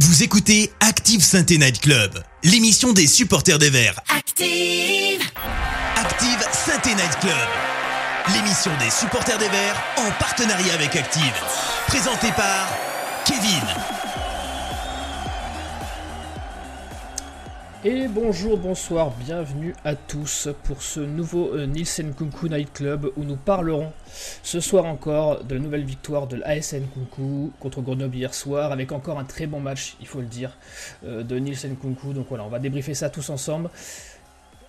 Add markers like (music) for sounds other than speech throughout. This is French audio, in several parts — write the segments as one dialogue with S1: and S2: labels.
S1: Vous écoutez Active Sainte Night Club, l'émission des supporters des Verts.
S2: Active
S1: Active Sainte Night Club, l'émission des supporters des Verts en partenariat avec Active. Présentée par Kevin.
S3: Et bonjour, bonsoir, bienvenue à tous pour ce nouveau euh, Nielsen Kunku Night Club où nous parlerons ce soir encore de la nouvelle victoire de l'ASN Kunku contre Grenoble hier soir avec encore un très bon match, il faut le dire, euh, de Nielsen Kunku. Donc voilà, on va débriefer ça tous ensemble.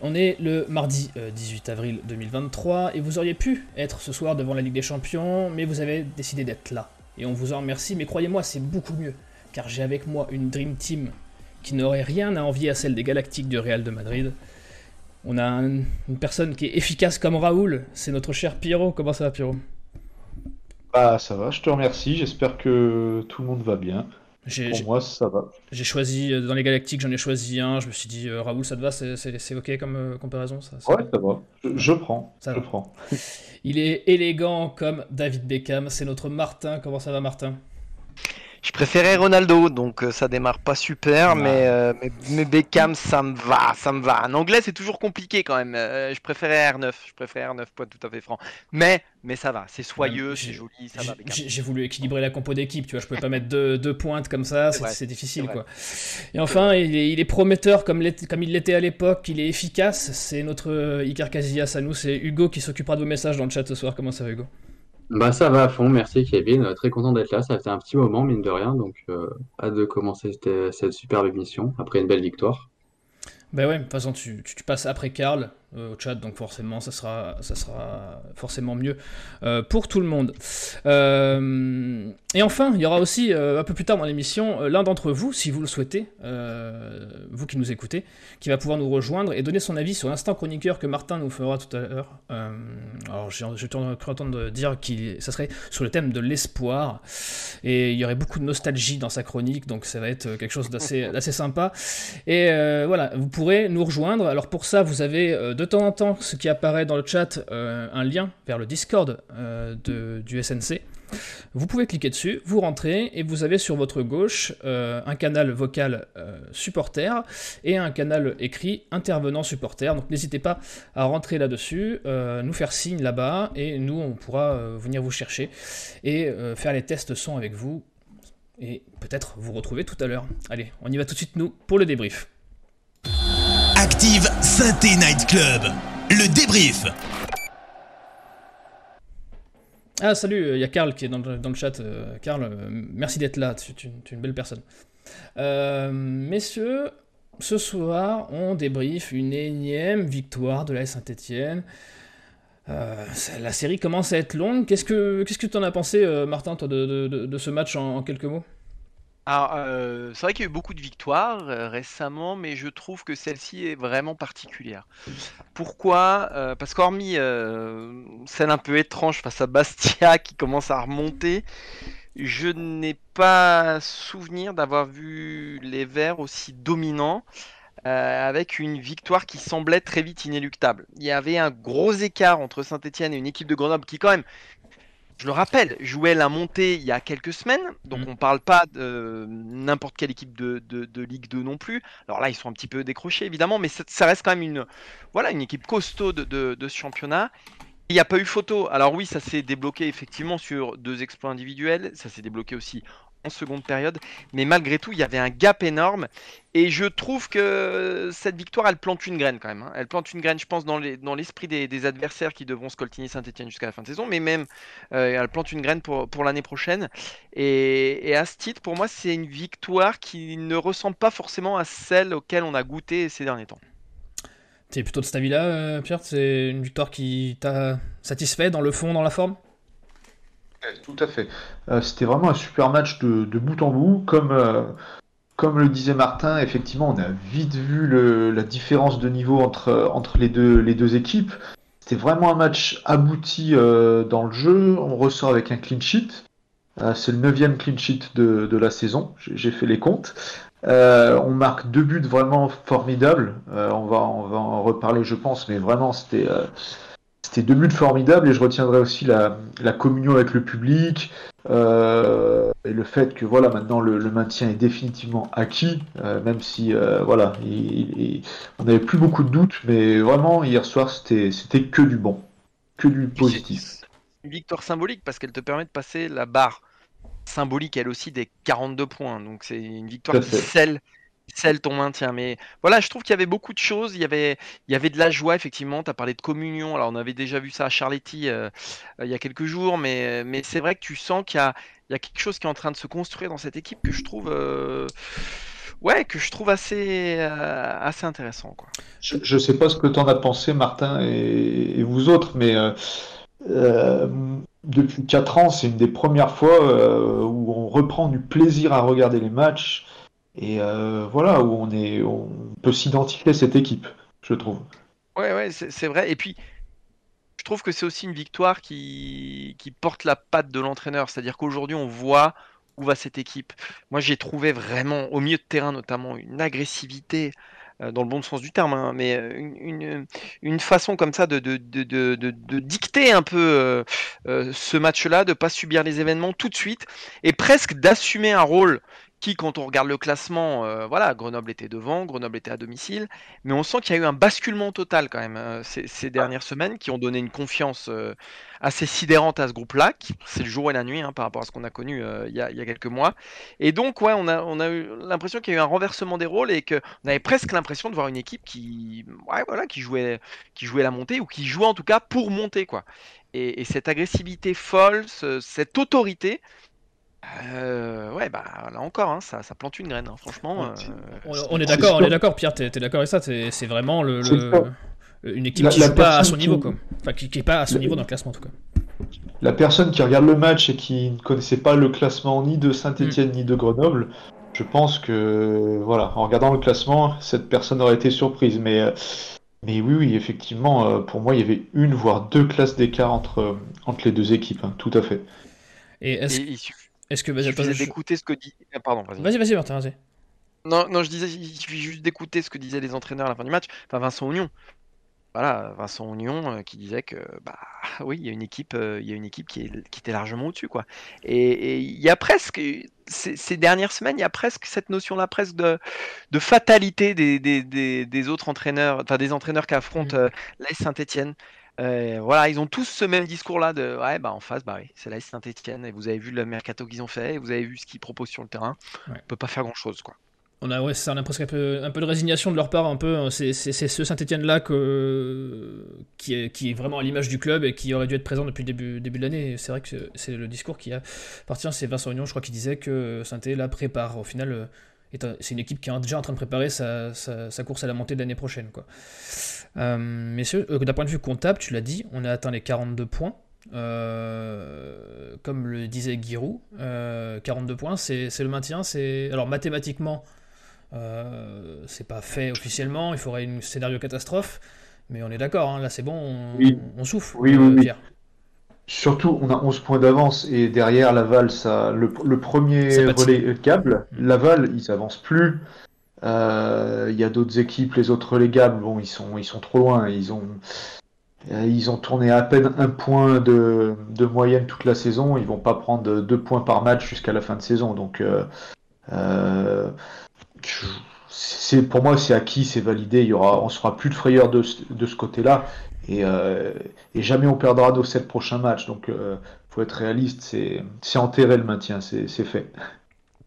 S3: On est le mardi 18 euh, avril 2023 et vous auriez pu être ce soir devant la Ligue des Champions, mais vous avez décidé d'être là. Et on vous en remercie, mais croyez-moi, c'est beaucoup mieux, car j'ai avec moi une Dream Team qui n'aurait rien à envier à celle des Galactiques du Real de Madrid. On a une personne qui est efficace comme Raoul, c'est notre cher Pierrot. Comment ça va, Pierrot?
S4: Bah, ça va, je te remercie. J'espère que tout le monde va bien. Pour moi, ça va.
S3: J'ai choisi, euh, dans les Galactiques, j'en ai choisi un. Je me suis dit, euh, Raoul, ça te va? C'est ok comme euh, comparaison ça,
S4: Ouais, ça va. Je, prends. Ça je prends.
S3: Il est élégant comme David Beckham. C'est notre Martin. Comment ça va, Martin?
S5: Je préférais Ronaldo, donc euh, ça démarre pas super, euh, mais, mais, Beckham, ça me va, ça me va. En anglais, c'est toujours compliqué quand même. Euh, je préférais R9, je préférais R9, pas tout à fait franc. Mais, mais ça va, c'est soyeux, c'est joli, ça va.
S3: J'ai voulu équilibrer la compo d'équipe, tu vois, je pouvais pas mettre deux, deux pointes comme ça, c'est difficile, quoi. Et enfin, il est, il est, prometteur comme, comme il l'était à l'époque, il est efficace. C'est notre Icar Casillas à nous, c'est Hugo qui s'occupera de vos messages dans le chat ce soir. Comment ça va, Hugo?
S6: Bah ça va à fond, merci Kevin, très content d'être là, ça fait un petit moment mine de rien, donc euh, hâte de commencer cette, cette superbe émission après une belle victoire.
S3: Bah ouais, de toute façon tu, tu, passes après Karl, euh, au chat, donc forcément ça sera, ça sera forcément mieux euh, pour tout le monde. Euh, et enfin, il y aura aussi un peu plus tard dans l'émission l'un d'entre vous, si vous le souhaitez, vous qui nous écoutez, qui va pouvoir nous rejoindre et donner son avis sur l'instant chroniqueur que Martin nous fera tout à l'heure. alors j'ai cru entendre dire que ça serait sur le thème de l'espoir et il y aurait beaucoup de nostalgie dans sa chronique, donc ça va être quelque chose d'assez sympa. Et voilà, vous pourrez nous rejoindre. Alors pour ça, vous avez deux de temps en temps ce qui apparaît dans le chat euh, un lien vers le Discord euh, du SNC. Vous pouvez cliquer dessus, vous rentrez et vous avez sur votre gauche euh, un canal vocal supporter et un canal écrit intervenant supporter. Donc n'hésitez pas à rentrer là-dessus, nous faire signe là-bas et nous on pourra venir vous chercher et faire les tests son avec vous et peut-être vous retrouver tout à l'heure. Allez, on y va tout de suite nous pour le débrief.
S1: Active Synthé Night Club, le débrief.
S3: Ah salut, il y a Karl qui est dans le, chat. Euh, Karl, euh, merci d'être là, tu, es une belle personne. Euh, messieurs, ce soir, on débrief une énième victoire de la Saint-Etienne. la série commence à être longue. Qu'est-ce que tu en as pensé, Martin, toi, de, ce match en quelques mots?
S5: Alors, euh, c'est vrai qu'il y a eu beaucoup de victoires euh, récemment, mais je trouve que celle-ci est vraiment particulière. Pourquoi euh, Parce qu'hormis celle un peu étrange face à Bastia (laughs) qui commence à remonter, je n'ai pas souvenir d'avoir vu les Verts aussi dominants. avec une victoire qui semblait très vite inéluctable. Il y avait un gros écart entre Saint-Etienne et une équipe de Grenoble qui quand même je le rappelle, jouait la montée il y a quelques semaines, donc mm. on parle pas de n'importe quelle équipe de, de, Ligue 2 non plus. Alors là, ils sont un petit peu décrochés évidemment, mais ça, reste quand même une, voilà, une équipe costaud de, de ce championnat. Il n'y a pas eu photo. Alors oui, ça s'est débloqué effectivement sur deux exploits individuels. Ça s'est débloqué aussi en seconde période. Mais malgré tout, il y avait un gap énorme. Et je trouve que cette victoire, elle plante une graine quand même. Hein. Elle plante une graine, je pense, dans l'esprit des, adversaires qui devront scoltiner Saint-Etienne jusqu'à la fin de saison. Mais même, euh, elle plante une graine pour, pour l'année prochaine. Et, à ce titre, pour moi, c'est une victoire qui ne ressemble pas forcément à celle auquel on a goûté ces derniers temps.
S3: es plutôt de cet avis-là, euh, Pierre? C'est une victoire qui t'a satisfait dans le fond, dans la forme?
S4: Tout à fait. Euh, c'était vraiment un super match de, bout en bout. Comme, euh, comme le disait Martin, effectivement, on a vite vu la différence de niveau entre, entre les, deux, les deux équipes. C'était vraiment un match abouti euh, dans le jeu. On ressort avec un clean sheet. C'est le neuvième clean sheet de, de la saison. J'ai fait les comptes. on marque deux buts vraiment formidables. on, va, on va en reparler, je pense, mais vraiment, c'était c'était deux buts formidables et je retiendrai aussi la, la communion avec le public euh, et le fait que voilà maintenant le, le maintien est définitivement acquis, euh, même si euh, voilà il- il- on n'avait plus beaucoup de doutes, mais vraiment hier soir c'était c'était que du bon, que du positif.
S5: c'est Une victoire symbolique parce qu'elle te permet de passer la barre symbolique elle aussi des 42 points. Donc c'est une victoire qui scelle, scelle ton maintien. Mais voilà, je trouve qu'il y avait beaucoup de choses. Il y avait, il y avait de la joie effectivement. Tu as parlé de communion. Alors on avait déjà vu ça à Charletti euh, euh, il y a quelques jours, mais, mais c'est vrai que tu sens qu'il y a, il y a quelque chose qui est en train de se construire dans cette équipe que je trouve, euh, ouais, que je trouve assez, assez intéressant quoi.
S4: Je, je sais pas ce que tu en as pensé, Martin et, vous autres, mais depuis 4 ans, c'est une des premières fois où on reprend du plaisir à regarder les matchs et euh, voilà, où on est, on peut s'identifier à cette équipe, je trouve.
S5: Ouais, ouais, c'est vrai. Et puis, je trouve que c'est aussi une victoire qui, qui porte la patte de l'entraîneur. C'est-à-dire qu'aujourd'hui, on voit où va cette équipe. Moi, j'ai trouvé vraiment, au milieu de terrain notamment, une agressivité, euh, dans le bon sens du terme, hein, mais euh, une, une, façon comme ça de, de, de, de, dicter un peu ce match-là, de pas subir les événements tout de suite, et presque d'assumer un rôle qui, quand on regarde le classement, euh, voilà, Grenoble était devant, Grenoble était à domicile, mais on sent qu'il y a eu un basculement total quand même euh, ces, ces dernières semaines qui ont donné une confiance euh, assez sidérante à ce groupe-là. C'est le jour et la nuit hein, par rapport à ce qu'on a connu il y, a, il y a quelques mois. Et donc, ouais, on a, on a eu l'impression qu'il y a eu un renversement des rôles et qu'on avait presque l'impression de voir une équipe qui, ouais, voilà, qui, jouait, qui jouait la montée ou qui jouait en tout cas pour monter. quoi. Et, et cette agressivité folle, ce- cette autorité. Euh, ouais, bah là encore, hein, ça, ça plante une graine, hein, franchement. Euh,
S3: On, est d'accord, on est d'accord, Pierre, t'es t'es d'accord avec ça C'est c'est vraiment le, une équipe
S4: La-
S3: qui joue pas à son niveau,
S4: qui-
S3: quoi. Enfin, qui, qui est pas à son
S4: La-
S3: niveau dans le classement, en tout cas.
S4: La personne qui regarde le match et qui ne connaissait pas le classement ni de Saint-Étienne ni de Grenoble, je pense que voilà, en regardant le classement, cette personne aurait été surprise. Mais, euh, mais oui, oui, effectivement, pour moi, il y avait une voire deux classes d'écart entre, entre les deux équipes, hein, tout à fait.
S3: Et est-ce
S5: et il suffit
S3: est-ce que. Vas-y, je-
S5: d'écouter ce que dit. ah, Pardon, vas-y.
S3: vas-y, vas-y, Martin, vas-y.
S5: Non, non, je disais, il suffit juste d'écouter ce que disaient les entraîneurs à la fin du match. Enfin, Vincent Oignon. Voilà, Vincent Oignon euh, qui disait que, bah (laughs) oui, il y a une équipe, euh, il y a une équipe qui, est- qui était largement au-dessus, quoi. Et et il y a presque, ces, ces dernières semaines, il y a presque cette notion-là, presque de, de fatalité des, des, des, des autres entraîneurs, enfin des entraîneurs qui affrontent euh, l'AS Saint-Etienne. Voilà, ils ont tous ce même discours-là de, ouais, bah en face, bah oui, c'est l'AS Saint-Etienne, et vous avez vu le mercato qu'ils ont fait, et vous avez vu ce qu'ils proposent sur le terrain.
S3: Ouais.
S5: On peut pas faire grand-chose, quoi.
S3: On a, ouais, ça, on a presque un peu, un peu de résignation de leur part, un peu. C'est c'est- c'est ce Saint-Etienne-là qui, est, qui est vraiment à l'image du club et qui aurait dû être présent depuis le début, début de l'année. C'est vrai que c'est- le discours qui appartient. C'est Vincent Oignon, je crois, qui disait que Saint-Etienne là prépare. Au final, euh, c'est une équipe qui est déjà en train de préparer sa, sa- sa course à la montée de l'année prochaine. Quoi. Euh, messieurs, euh, d'un point de vue comptable, tu l'as dit, on a atteint les 42 points. Euh, comme le disait Giroud, euh, 42 points, c'est le maintien. C'est alors mathématiquement, c'est pas fait officiellement. Il faudrait une scénario catastrophe, mais on est d'accord. hein, là, c'est bon, on,
S4: Oui.
S3: on souffle.
S4: Oui, oui, oui.
S3: Pierre.
S4: Surtout, on a 11 points d'avance et derrière Laval, ça, le, le premier
S3: Ça patine.
S4: relégable, Laval, ils avancent plus. Euh, Il y a d'autres équipes, les autres relégables, bon, ils sont, ils sont trop loin. Ils ont, euh, ils ont tourné à peine un point de, de moyenne toute la saison. Ils vont pas prendre deux points par match jusqu'à la fin de saison. Donc, euh, euh, c'est pour moi, c'est acquis, c'est validé. Il y aura, on sera plus de frayeur de ce côté-là. Et, euh, et jamais on perdra nos sept prochains matchs. Donc, euh, faut être réaliste. C'est enterré le maintien, c'est fait.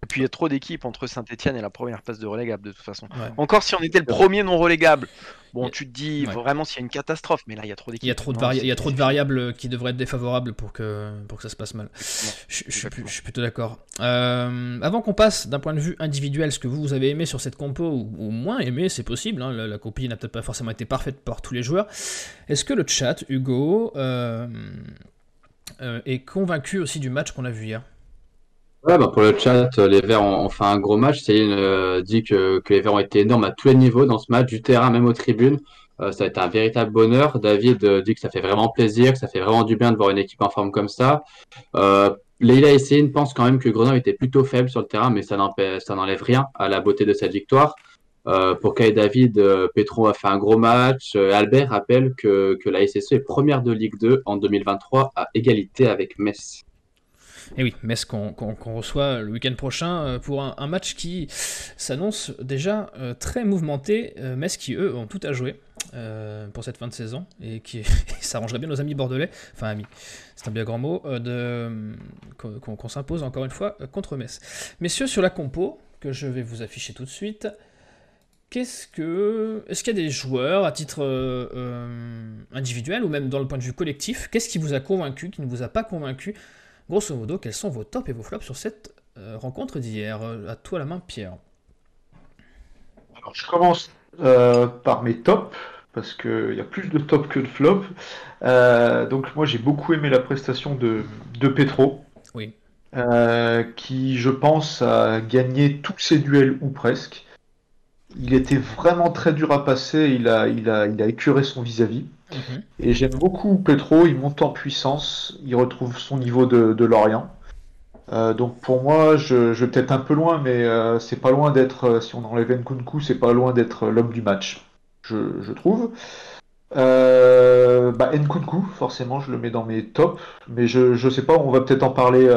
S5: Et puis il y a trop d'équipes entre Saint-Etienne et la première place de relégable de toute façon.
S3: Ouais.
S5: Encore si on était le premier non relégable, bon tu te dis
S3: ouais.
S5: vraiment s'il y a une catastrophe, mais là il y a trop d'équipes.
S3: Il y a trop de,
S5: Non,
S3: vari-
S5: c'est-
S3: il y a trop de
S5: c'est-
S3: variables qui devraient être défavorables pour que, pour que ça se passe mal. Je, je suis,
S5: Exactement.
S3: je suis plutôt d'accord. Euh, avant qu'on passe d'un point de vue individuel, ce que vous, vous avez aimé sur cette compo, ou, ou moins aimé, c'est possible, hein, la, la copie n'a peut-être pas forcément été parfaite par tous les joueurs, est-ce que le chat, Hugo, euh, euh, est convaincu aussi du match qu'on a vu hier?
S6: Ouais, bah pour le chat, euh, les Verts ont, fait un gros match. Céline euh, dit que, les Verts ont été énormes à tous les niveaux dans ce match, du terrain même aux tribunes. Euh, ça a été un véritable bonheur. David dit que ça fait vraiment plaisir, que ça fait vraiment du bien de voir une équipe en forme comme ça. Leila et Céline pensent quand même que Grenoble était plutôt faible sur le terrain, mais ça n'enlève rien à la beauté de cette victoire. pour Kai David, Petro a fait un gros match. Albert rappelle que, que la SSE est première de Ligue 2 en 2023 à égalité avec Metz.
S3: Et oui, Metz qu'on reçoit le week-end prochain euh, pour un, match qui s'annonce déjà euh, très mouvementé. Euh, Metz qui, eux, ont tout à jouer pour cette fin de saison et qui (laughs) s'arrangerait bien nos amis bordelais, enfin amis, c'est un bien grand mot, qu'on s'impose encore une fois contre Metz. Messieurs, sur la compo, que je vais vous afficher tout de suite, Qu'est-ce que. Est-ce qu'il y a des joueurs à titre individuel ou même dans le point de vue collectif Qu'est-ce qui vous a convaincu, qui ne vous a pas convaincu Grosso modo, quels sont vos tops et vos flops sur cette euh, rencontre d'hier? À toi la main, Pierre.
S4: Alors, je commence euh, par mes tops, parce qu'il y a plus de tops que de flops. Euh, donc, moi, j'ai beaucoup aimé la prestation de, de Petro.
S3: Oui.
S4: qui, je pense, a gagné tous ses duels ou presque. Il était vraiment très dur à passer, il a, il a, il a écuré son vis-à-vis. Mhm. Et j'aime beaucoup Petro, il monte en puissance, il retrouve son niveau de, Lorient. Euh, donc pour moi, je, je vais peut-être un peu loin, mais euh, c'est pas loin d'être, euh, si on enlève Nkunku, c'est pas loin d'être l'homme du match, je, trouve. bah, Nkunku, forcément, je le mets dans mes tops, mais je, je sais pas, on va peut-être en parler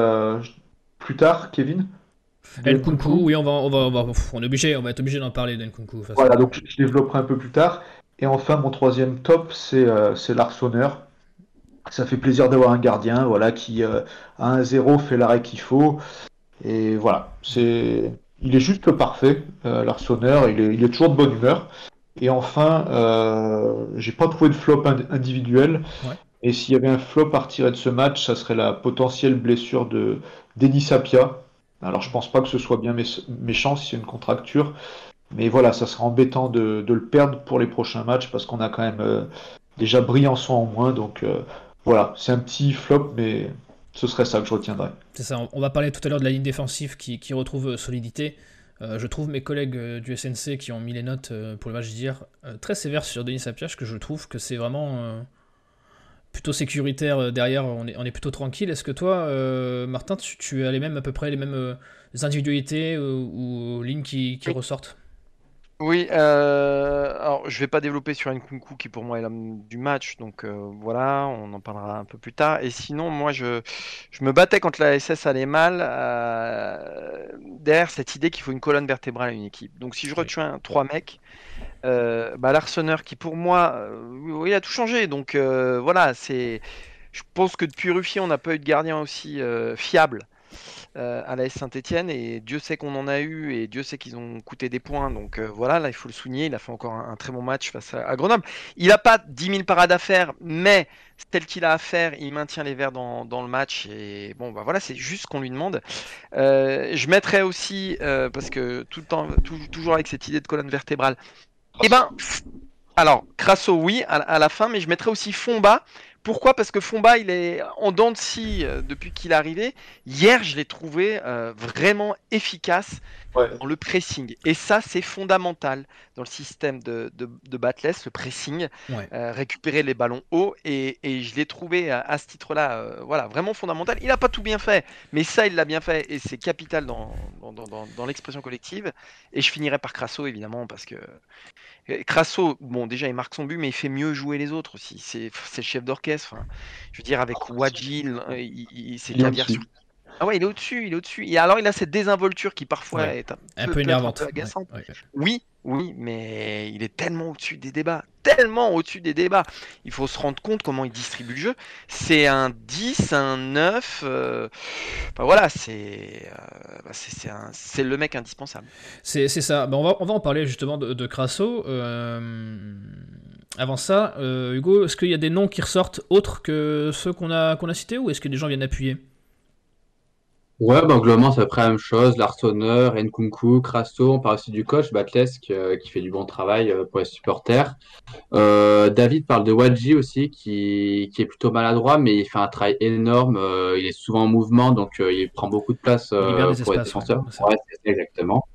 S4: plus tard, Kevin.
S3: Nkunku, oui, on va, on va, on est obligé, on va être obligé d'en parler d'Nkunku.
S4: Voilà, donc je développerai un peu plus tard. Et enfin, mon troisième top, c'est euh, l'Arseneur. Ça fait plaisir d'avoir un gardien voilà, qui, euh, à 1-0, fait l'arrêt qu'il faut. Et voilà, c'est il est juste parfait, euh, l'Arseneur. Il est, il est toujours de bonne humeur. Et enfin, euh, j'ai pas trouvé de flop individuel. Et s'il y avait un flop à retirer de ce match, ça serait la potentielle blessure de Denis Sapia. Alors je pense pas que ce soit bien méchant si c'est une contracture, mais voilà, ça sera embêtant de, le perdre pour les prochains matchs parce qu'on a quand même euh, déjà Briançon en moins. Donc euh, voilà, c'est un petit flop, mais ce serait ça que je retiendrai.
S3: C'est ça, on va parler tout à l'heure de la ligne défensive qui, retrouve euh, solidité. je trouve mes collègues du SNC qui ont mis les notes pour le match d'hier très sévères sur Denis Sapiach, que je trouve que c'est vraiment plutôt sécuritaire derrière, on est, on est plutôt tranquille. Est-ce que toi, Martin, tu, as les mêmes, à peu près les mêmes individualités ou, lignes qui ressortent?
S5: Oui, euh, alors je vais pas développer sur Nkunku qui pour moi est l'homme du match, donc euh, voilà, on en parlera un peu plus tard. Et sinon, moi je, je me battais quand la SS allait mal euh, derrière cette idée qu'il faut une colonne vertébrale à une équipe. Donc si je retiens trois mecs, euh, bah, qui pour moi, oui, a tout changé. Donc voilà, c'est, je pense que depuis Ruffier, on n'a pas eu de gardien aussi fiable. Euh, à la Saint-Etienne et Dieu sait qu'on en a eu et Dieu sait qu'ils ont coûté des points. Donc euh, voilà, là il faut le souligner, il a fait encore un, très bon match face à, Grenoble. Il n'a pas 10 000 parades à faire, mais tel qu'il a à faire, il maintient les verts dans, le match et bon bah voilà, c'est juste ce qu'on lui demande. Euh, je mettrais aussi, parce que tout le temps, toujours avec cette idée de colonne vertébrale, eh ben alors, Crasso, oui, à, la fin, mais je mettrais aussi Fomba. Pourquoi? Parce que Fomba, il est en dents de scie euh, depuis qu'il est arrivé. Hier, je l'ai trouvé euh, vraiment efficace dans le pressing. Et ça, c'est fondamental dans le système de, de, de Batless, le pressing, euh, récupérer les ballons hauts. Et, je l'ai trouvé à, ce titre-là, voilà, vraiment fondamental. Il n'a pas tout bien fait, mais ça, il l'a bien fait. Et c'est capital dans, dans, dans l'expression collective. Et je finirai par Crasso, évidemment, parce que Crasso, bon, déjà, il marque son but, mais il fait mieux jouer les autres aussi. C'est le chef d'orchestre. je veux dire, avec oh, Wadjil, c'est caviar sous ah ouais, il est au-dessus, il est au-dessus. Et alors, il a cette désinvolture qui parfois est
S3: un, peu, énervante.
S5: agaçante. Oui, oui, mais il est tellement au-dessus des débats, tellement au-dessus des débats. Il faut se rendre compte comment il distribue le jeu. C'est un 10, un 9. Euh, enfin, voilà, c'est euh, bah, c'est le mec indispensable.
S3: C'est ça. Bah, on, va, on va en parler justement de, de Crasso. Euh, avant ça, Hugo, est-ce qu'il y a des noms qui ressortent autres que ceux qu'on a, qu'on a cités ou est-ce que des gens viennent appuyer?
S6: Ouais, bah, globalement, c'est à peu près la même chose. Larsonneur, Nkunku, Crasso, on parle aussi du coach, Batlesk, euh, qui fait du bon travail euh, pour les supporters. Euh, David parle de Wadji aussi, qui, qui est plutôt maladroit, mais il fait un travail énorme. il est souvent en mouvement, donc il prend beaucoup de place pour les défenseurs. Ouais, exactement.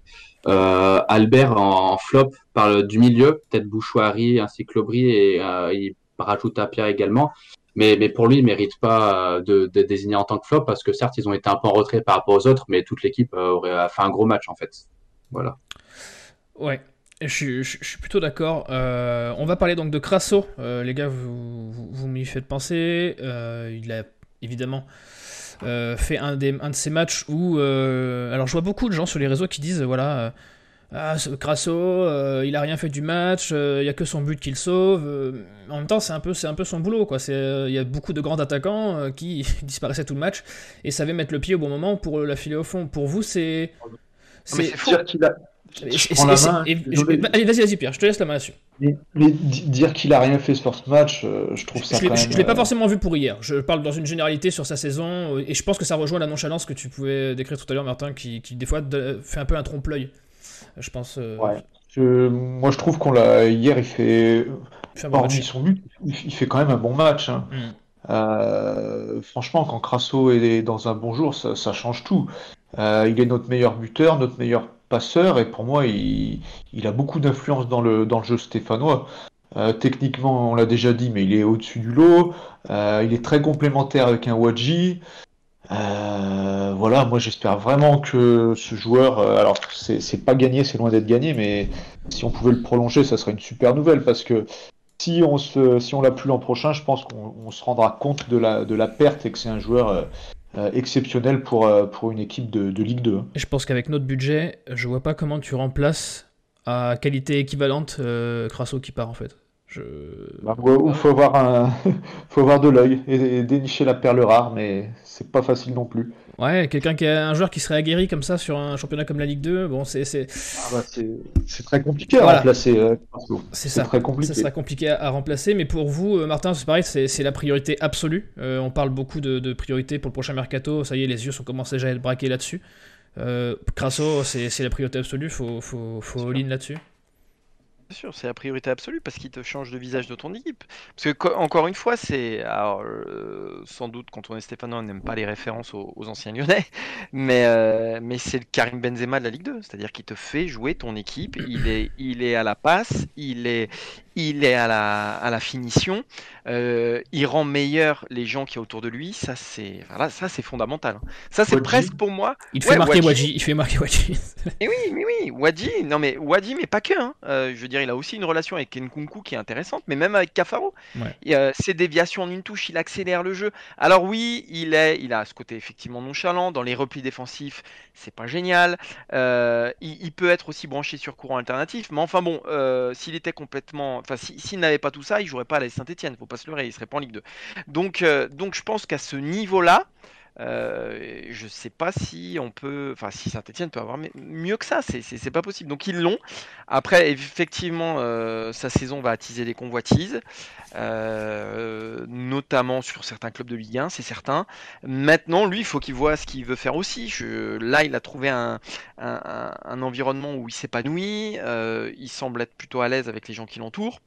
S6: Albert en, flop parle du milieu, peut-être Bouchoirie ainsi que Lobry, et il rajoute à Pierre également. Mais, mais pour lui, il ne mérite pas de, de désigner en tant que flop parce que certes, ils ont été un peu en retrait par rapport aux autres, mais toute l'équipe euh, aurait fait un gros match en fait. Voilà.
S3: Ouais. Je, suis- plutôt d'accord. Euh, on va parler donc de Crasso. Euh, les gars, vous, vous, vous m'y faites penser. Euh, il a évidemment euh, fait un, des, un de ces matchs où. euh, alors, je vois beaucoup de gens sur les réseaux qui disent voilà. Euh, ah, ce Crasso, euh, il a rien fait du match, euh, il y a que son but qu'il sauve. Euh, en même temps, c'est un peu, c'est un peu son boulot, quoi. C'est, euh, il y a beaucoup de grands attaquants euh, qui (laughs) disparaissaient tout le match et savaient mettre le pied au bon moment pour la filer au fond. Pour vous, c'est,
S5: mais c'est faux.
S4: Dire qu'il a...
S3: et-
S4: Je
S3: et-
S4: prends
S3: et-
S4: la
S3: et-
S4: main,
S3: et-
S4: désolé.
S3: je- Allez, vas-y, vas-y, Pierre, je te laisse la main là-dessus.
S4: Mais, mais di- dire qu'il a rien fait sur ce match, euh, je trouve ça
S3: Je
S4: même.
S3: l'ai pas
S4: euh,
S3: forcément vu pour hier. Je parle dans une généralité sur sa saison euh, et je pense que ça rejoint la nonchalance que tu pouvais décrire tout à l'heure, Martin, qui, qui, des fois de- fait un peu un trompe-l'œil. Je pense. euh,
S4: Ouais. je- Moi, je trouve qu'on l'a. Hier, il fait.
S3: bon
S4: Hormis
S3: match.
S4: son but, il fait quand même un bon match. hein.
S3: Mm.
S4: Euh, franchement, quand Crasso est dans un bon jour, ça, ça change tout. Euh, il est notre meilleur buteur, notre meilleur passeur, et pour moi, il, il a beaucoup d'influence dans le, dans le jeu stéphanois. Euh, techniquement, on l'a déjà dit, mais il est au-dessus du lot. Il est très complémentaire avec un Wadji. Euh, voilà, moi j'espère vraiment que ce joueur, euh, alors c'est pas gagné, c'est loin d'être gagné, mais si on pouvait le prolonger, ça serait une super nouvelle parce que si on se, si l'a plus l'an prochain, je pense qu'on on se rendra compte de la, perte et que c'est un joueur euh, exceptionnel pour, une équipe de, de Ligue 2.
S3: Et je pense qu'avec notre budget, je vois pas comment tu remplaces à qualité équivalente Crasso qui part en fait. Je...
S4: Bah, Il faut avoir un, (laughs) faut avoir de l'œil et, dénicher la perle rare, mais c'est pas facile non plus.
S3: Ouais, quelqu'un qui a un joueur qui serait aguerri comme ça sur un championnat comme la Ligue 2, bon, c'est c'est-
S4: Ah bah, c'est c'est très compliqué à
S3: Voilà.
S4: remplacer. euh, Crasso.
S3: c'est ça.
S4: très compliqué.
S3: Ça sera compliqué à, à remplacer, mais pour vous, euh, Martin, c'est pareil, c'est c'est la priorité absolue. Euh, on parle beaucoup de, de priorité pour le prochain mercato. Ça y est, les yeux sont commencés déjà à être braqués là-dessus. Euh, Crasso, c'est c'est la priorité absolue. Faut, faut, faut all-in là-dessus.
S5: Bien sûr, c'est la priorité absolue parce qu'il te change de visage de ton équipe. Parce que, co- encore une fois, c'est. Alors, euh, sans doute, quand on est Stéphanois, on n'aime pas les références aux, anciens lyonnais, (laughs) mais, euh, mais c'est le Karim Benzema de la Ligue 2. C'est-à-dire qu'il te fait jouer ton équipe. Il est, il est à la passe, il est, il est à la, à la finition, euh, il rend meilleur les gens qui sont autour de lui. Ça, c'est voilà, ça, c'est fondamental. Ça, c'est
S4: Wadji.
S5: presque pour moi
S3: Il
S5: Ouais,
S3: fait marquer
S5: Wadji.
S3: Wadji. Il fait marquer Wadji. (laughs)
S5: et oui, oui, oui, Wadi, non mais Wadi, mais pas que. Hein. Euh, je veux dire, il a aussi une relation avec Nkunku qui est intéressante, mais même avec Cafaro.
S3: Ouais.
S5: Et, euh, ses déviations en une touche, il accélère le jeu. Alors oui, il est, il a ce côté effectivement nonchalant dans les replis défensifs, c'est pas génial. Euh, il, il peut être aussi branché sur courant alternatif, mais enfin bon, s'il était complètement, enfin si- s'il n'avait pas tout ça, il jouerait pas à la Saint-Etienne. Faut pas se leurrer, il serait pas en Ligue 2. Donc, euh, donc je pense qu'à ce niveau-là. Euh, je sais pas si on peut, enfin si Saint-Etienne peut avoir mi- mieux que ça, c'est- pas possible. Donc ils l'ont. Après, effectivement, euh, sa saison va attiser des convoitises, euh, notamment sur certains clubs de Ligue 1, c'est certain. Maintenant, lui, il faut qu'il voit ce qu'il veut faire aussi. Là, il a trouvé un, environnement où il s'épanouit, il semble être plutôt à l'aise avec les gens qui l'entourent.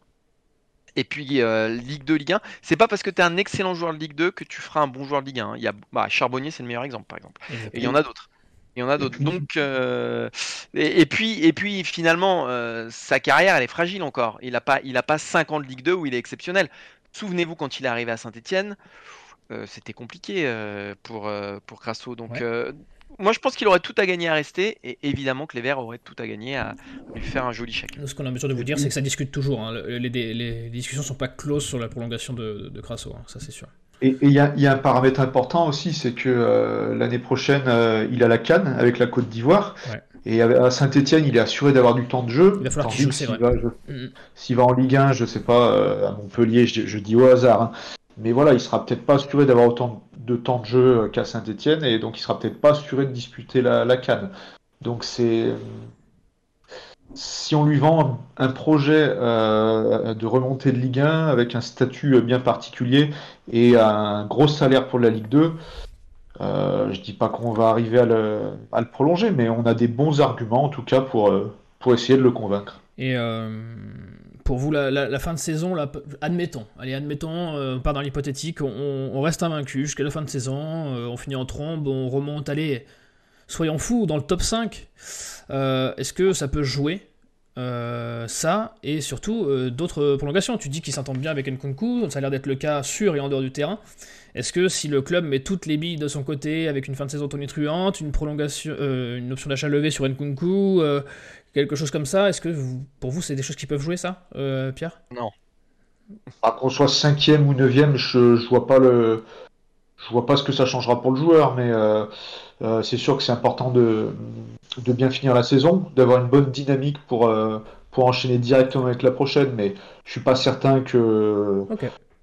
S5: Et puis euh, Ligue 2, Ligue 1, c'est pas parce que tu es un excellent joueur de Ligue 2 que tu feras un bon joueur de Ligue 1. hein. Il y a, bah, Charbonnier, c'est le meilleur exemple, par exemple. Et il y en a d'autres. Il y en a d'autres. Donc, euh, et, et puis, et puis finalement, euh, sa carrière, elle est fragile encore. Il n'a pas, il a pas 5 ans de Ligue 2 où il est exceptionnel. Souvenez-vous quand il est arrivé à Saint-Etienne, c'était compliqué pour, pour Crasso. Donc,
S3: Ouais.
S5: Moi, je pense qu'il aurait tout à gagner à rester. Et évidemment que les Verts auraient tout à gagner à lui faire un joli chèque.
S3: Ce qu'on a besoin de vous dire, c'est que ça discute toujours. hein. Le- Les, les- les discussions sont pas closes sur la prolongation de, de, de Crasso, hein. ça c'est sûr.
S4: Et il y a, il y a un paramètre important aussi, c'est que euh, l'année prochaine, euh, il a la Cannes avec la Côte d'Ivoire.
S3: Ouais.
S4: Et à Saint-Etienne, il est assuré d'avoir du temps de jeu.
S3: Il va falloir qu'il
S4: que
S3: joue, c'est
S4: s'il
S3: vrai.
S4: va, je- s'il va en Ligue 1, je sais pas, euh, à Montpellier, je, je dis au hasard. hein. Mais voilà, il sera peut-être pas assuré d'avoir autant de temps de jeu qu'à Saint-Etienne, et donc il sera peut-être pas assuré de disputer la, la. Donc c'est. Si on lui vend un projet euh, de remontée de Ligue 1 avec un statut bien particulier et un gros salaire pour la Ligue 2, euh, je dis pas qu'on va arriver à le, à le prolonger, mais on a des bons arguments en tout cas pour, euh, pour essayer de le convaincre.
S3: Et euh, pour vous, la, fin de saison, là, admettons, allez, admettons, euh, on part dans l'hypothétique, on, reste invaincu jusqu'à la fin de saison, euh, on finit en trombe, on remonte, allez, soyons fous, dans le top 5. Euh, Est-ce que ça peut jouer ça et surtout d'autres prolongations? Tu dis qu'ils s'entendent bien avec Nkunku, ça a l'air d'être le cas sur et en dehors du terrain. Est-ce que si le club met toutes les billes de son côté avec une fin de saison tonitruante, une prolongation, une option d'achat levée sur Nkunku, quelque chose comme ça, est-ce que pour vous c'est des choses qui peuvent jouer ça, Pierre?
S5: Non.
S4: Ah, qu'on soit cinquième ou neuvième, je, je vois pas le, je vois pas ce que ça changera pour le joueur, mais c'est sûr que c'est important de, de bien finir la saison, d'avoir une bonne dynamique pour, euh, pour enchaîner directement avec la prochaine, mais je suis pas certain que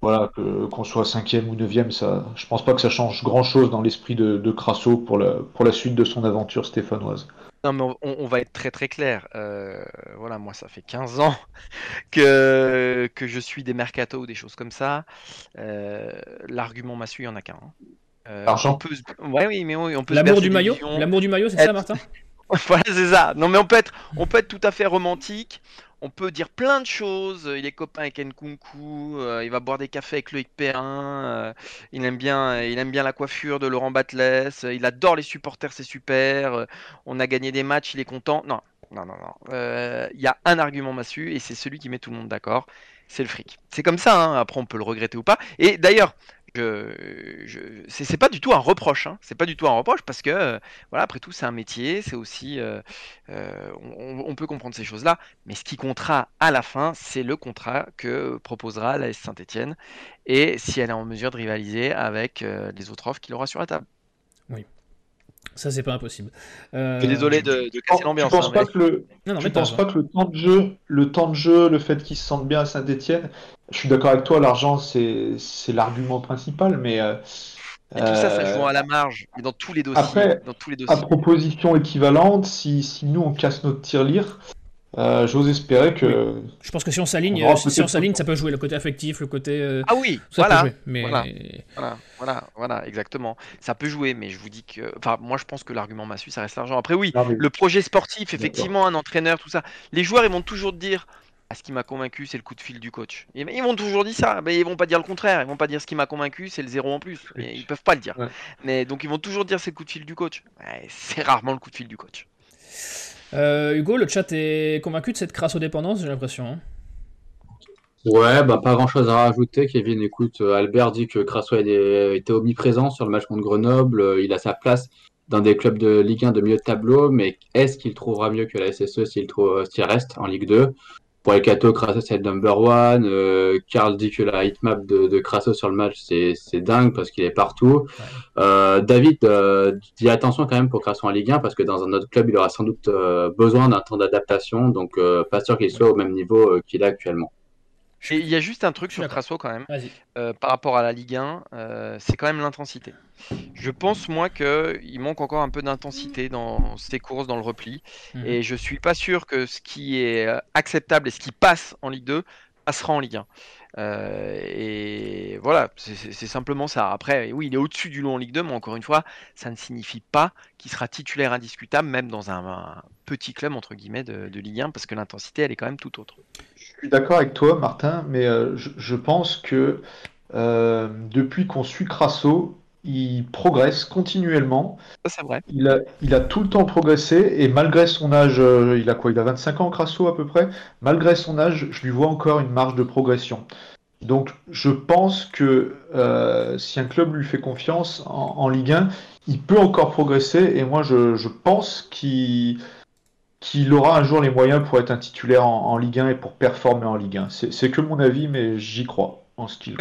S4: voilà qu'on soit cinquième ou neuvième, ça, je pense pas que ça change grand chose dans l'esprit de, de Crasso pour la, pour la suite de son aventure stéphanoise.
S5: Non, mais on, va être très très clair. Euh, voilà, moi, ça fait 15 ans (laughs) que, que je suis des mercato ou des choses comme ça. Euh, l'argument m'a su, il n'y en a qu'un.
S4: Hein. L'argent
S5: Ouais, oui, mais on peut
S3: L'amour du maillot L'amour du maillot, c'est ça, Martin? (laughs)
S5: Voilà, c'est ça. Non, mais on peut, être, on peut être tout à fait romantique. On peut dire plein de choses. Il est copain avec Nkunku. Euh, il va boire des cafés avec Loïc Perrin. Euh, il, aime bien, il aime bien la coiffure de Laurent Batles. il adore les supporters, c'est super. Euh, on a gagné des matchs, il est content. Non, non, non, non. Il y a un argument massu et c'est celui qui met tout le monde d'accord. C'est le fric. C'est comme ça. Hein. Après, on peut le regretter ou pas. Et d'ailleurs, je, c'est pas du tout un reproche, hein. c'est pas du tout un reproche parce que euh, voilà, après tout, c'est un métier, c'est aussi, euh, euh, on, peut comprendre ces choses-là, mais ce qui comptera à la fin, c'est le contrat que proposera la Saint-Etienne et si elle est en mesure de rivaliser avec les autres offres qu'il aura sur la table.
S3: Oui. Ça, c'est pas impossible.
S5: Je suis désolé de, casser l'ambiance.
S4: Je pense, pas, que le... pense pas que le temps de jeu, le temps de jeu, le fait qu'ils se sentent bien à Saint-Etienne, je suis d'accord avec toi, l'argent, c'est l'argument principal, mais.
S5: Euh, et tout ça, ça joue à la marge, mais dans tous les dossiers.
S4: Après,
S5: dans tous les dossiers.
S4: à proposition équivalente, si, si nous on casse notre tirelire, euh, j'ose espérer que.
S3: Je pense que si on s'aligne, si on s'aligne, ça peut jouer le côté affectif, le côté. Euh,
S5: ah oui, voilà. mais... voilà. voilà. Voilà, exactement. Ça peut jouer, mais je vous dis que. Enfin, moi, je pense que l'argument massu, ça reste l'argent. Après, oui, le projet sportif, effectivement, un entraîneur, tout ça. Les joueurs, ils vont toujours dire ah, ce qui m'a convaincu, c'est le coup de fil du coach. Ils vont toujours dire ça, mais ils vont pas dire le contraire. Ils vont pas dire ce qui m'a convaincu, c'est le zéro en plus. Ils peuvent pas le dire. Mais donc ils vont toujours dire c'est le coup de fil du coach. c'est rarement le coup de fil du coach.
S3: Euh, Hugo, le chat est convaincu de cette crasso-dépendance, j'ai l'impression. Hein.
S6: ouais, bah pas grand chose à rajouter. Kevin, écoute, euh, Albert dit que Crasso était omniprésent sur le match contre Grenoble. Euh, il a sa place dans des clubs de Ligue 1 de milieu de tableau, mais est-ce qu'il trouvera mieux que la SSE s'il reste en Ligue 2 pour les Cato, Crasso c'est le number one. Euh, Karl dit que la hitmap de, de Crasso sur le match c'est dingue parce qu'il est partout. Euh, David euh, dit attention quand même pour Crasso en Ligue 1 parce que dans un autre club il aura sans doute euh, besoin d'un temps d'adaptation donc euh, pas sûr qu'il soit au même niveau qu'il est actuellement.
S5: Il y a juste un truc sur Crasso quand même, euh, par rapport à la Ligue 1, euh, c'est quand même l'intensité. Je pense moi qu'il manque encore un peu d'intensité dans ses courses, dans le repli, mhm. et je suis pas sûr que ce qui est euh, acceptable et ce qui passe en Ligue 2 passera en Ligue 1. Euh, et voilà, c'est simplement ça. Après, oui, il est au-dessus du lot en Ligue 2, mais encore une fois, ça ne signifie pas qu'il sera titulaire indiscutable, même dans un, petit club, entre guillemets, de, Ligue 1, parce que l'intensité, elle est quand même tout autre.
S4: Je suis d'accord avec toi, Martin, mais euh, je, pense que euh, depuis qu'on suit Crasso, il progresse continuellement.
S5: c'est vrai.
S4: Il a, il a tout le temps progressé et malgré son âge, euh, il a quoi Il a 25 ans, Crasso à peu près. Malgré son âge, je lui vois encore une marge de progression. Donc je pense que euh, si un club lui fait confiance en, Ligue 1, il peut encore progresser et moi je, pense qu'il qu'il aura un jour les moyens pour être un titulaire en, en Ligue 1 et pour performer en Ligue 1. C'est que mon avis, mais j'y crois.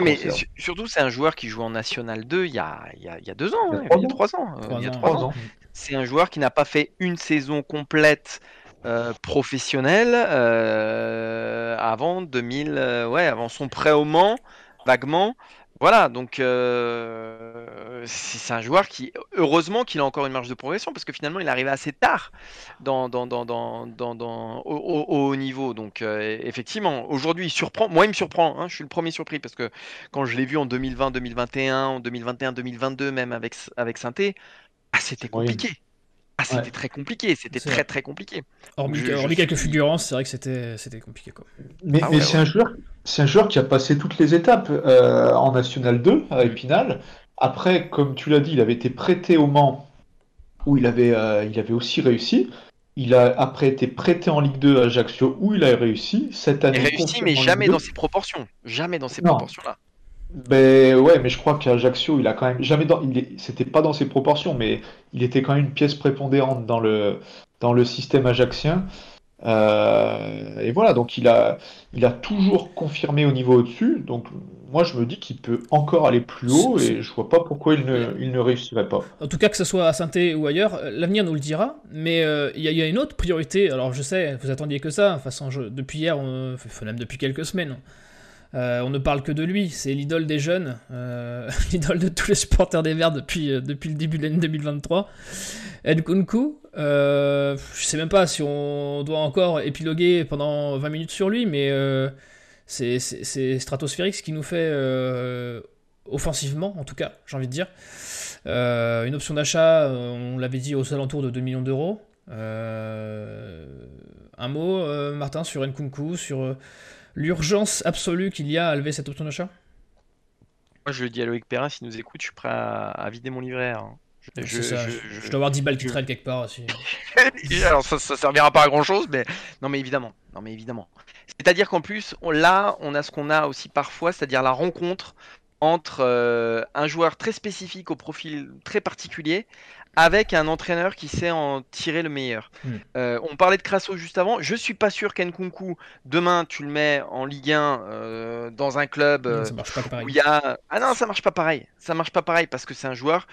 S5: Mais surtout, c'est un joueur qui joue en National 2 il y a, il y a, deux ans, il y a trois ans. il y a trois ans. C'est un joueur qui n'a pas fait une saison complète euh, professionnelle euh, avant 2000, euh, ouais, avant son prêt au Mans, vaguement. Voilà, donc euh, c'est un joueur qui, heureusement qu'il a encore une marge de progression, parce que finalement il est arrivé assez tard dans, dans, dans, dans au, haut niveau. Donc euh, effectivement, aujourd'hui il surprend, moi il me surprend, hein, je suis le premier surpris, parce que quand je l'ai vu en 2020, 2021, en 2021, 2022 même avec, avec Synthé, ah, c'était compliqué. Ah, c'était très compliqué, c'était très très compliqué.
S3: Hormis, quelques figurants, c'est vrai que c'était, c'était compliqué. Quoi.
S4: Mais, ah c'est, un joueur, c'est un joueur qui a passé toutes les étapes euh, en National 2 à Épinal. Après, comme tu l'as dit, il avait été prêté au Mans, où il avait, euh, il avait aussi réussi. Il a après été prêté en Ligue 2 à Ajaccio où il a réussi. Cette
S5: Il
S4: année,
S5: a réussi, mais
S4: en Ligue
S5: jamais
S4: 2.
S5: dans ces proportions. Jamais dans ces proportions-là.
S4: Ben ouais, mais je crois qu'à Ajaccio, il a quand même jamais dans, il est- c'était pas dans ses proportions, mais il était quand même une pièce prépondérante dans le dans le système ajaxien. Euh, et voilà, donc il a il a toujours confirmé au niveau au-dessus. Donc moi, je me dis qu'il peut encore aller plus haut et je vois pas pourquoi il ne il ne réussirait pas.
S3: En tout cas, que ce soit à saint ou ailleurs, euh, l'avenir nous le dira. Mais euh, il y, a- il y a une autre priorité. Alors, je sais, vous attendiez que ça. De toute façon, je- depuis hier, on- enfin, même depuis quelques semaines, euh, on ne parle que de lui. C'est l'idole des jeunes, euh, (laughs) l'idole de tous les supporters des Verts depuis, euh, depuis le début de l'année 2023. Nkunku, je sais même pas si on doit encore épiloguer pendant 20 minutes sur lui, mais c'est- stratosphérique ce qu'il nous fait offensivement, en tout cas, j'ai envie de dire. Une option d'achat, on l'avait dit, aux alentours de 2 millions d'euros. Un mot, Martin, sur Nkunku, sur l'urgence absolue qu'il y a à lever cette option d'achat?
S5: Moi, je le dis à Loïc Perrin, s'il nous écoute, je suis prêt à, à vider mon livret. hein. Je,
S3: C'est
S5: je-
S3: ça,
S5: je-
S3: je,
S5: je-
S3: je dois avoir 10 balles qui traînent quelque part aussi. (laughs)
S5: Alors ça, ça servira pas à grand chose, mais non mais évidemment, non mais évidemment. C'est-à-dire qu'en plus, on, là, on a ce qu'on a aussi parfois, c'est-à-dire la rencontre entre euh, un joueur très spécifique au profil très particulier avec un entraîneur qui sait en tirer le meilleur.
S3: Mm.
S5: Euh, on parlait de Crasso juste avant. Je suis pas sûr qu'Nkunku demain tu le mets en Ligue 1 euh, dans un club. euh,
S3: ça marche pas pareil.
S5: où il y a ah non ça marche pas pareil ça marche pas pareil parce que c'est un joueur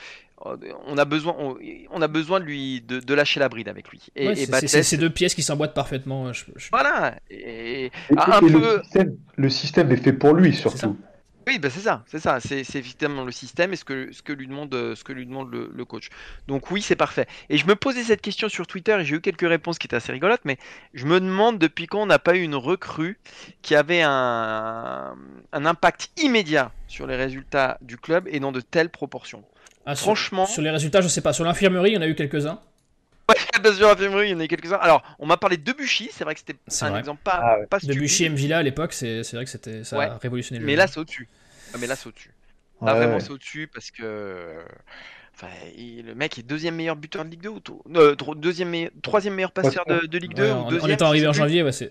S5: on a besoin on, on a besoin de lui de, de lâcher la bride avec lui et,
S3: Ouais,
S5: et
S3: c'est- ces deux pièces qui s'emboîtent parfaitement. je- je-
S5: voilà et,
S4: Et,
S5: Ah, un
S4: et le système, le système est fait pour lui
S3: ça.
S4: surtout.
S5: Oui bah c'est ça c'est ça c'est évidemment le système et ce que ce que lui demande euh, ce que lui demande le, le coach donc oui c'est parfait et je me posais cette question sur Twitter et j'ai eu quelques réponses qui étaient assez rigolotes mais je me demande depuis quand on n'a pas eu une recrue qui avait un un impact immédiat sur les résultats du club et dans de telles proportions
S3: Ah, sur-
S5: franchement
S3: Sur les résultats, je sais pas. Sur l'infirmerie, il y en a eu quelques-uns.
S5: Bien sûr, infirmerie, il y en a quelques-uns. Alors, on m'a parlé de Debuchy, c'est vrai que c'était un
S3: vrai.
S5: exemple pas,
S4: Ah ouais.
S5: pas
S3: De
S5: stupide,
S3: Buchy et Mvila à l'époque, c'est c'est vrai que c'était ça
S5: Ouais.
S3: a révolutionné le
S5: mais
S3: jeu.
S5: là c'est au-dessus. Mais là c'est au-dessus. Là
S4: Ouais,
S5: vraiment
S4: ouais.
S5: c'est au-dessus parce que enfin, il- le mec est deuxième meilleur buteur de Ligue 2 ou tout- euh, deuxième meilleur, troisième meilleur passeur de, de Ligue 2
S3: Ouais,
S5: ou
S3: en, en
S5: deuxième.
S3: étant
S5: je (laughs)
S3: arrivé en janvier, ouais, c'est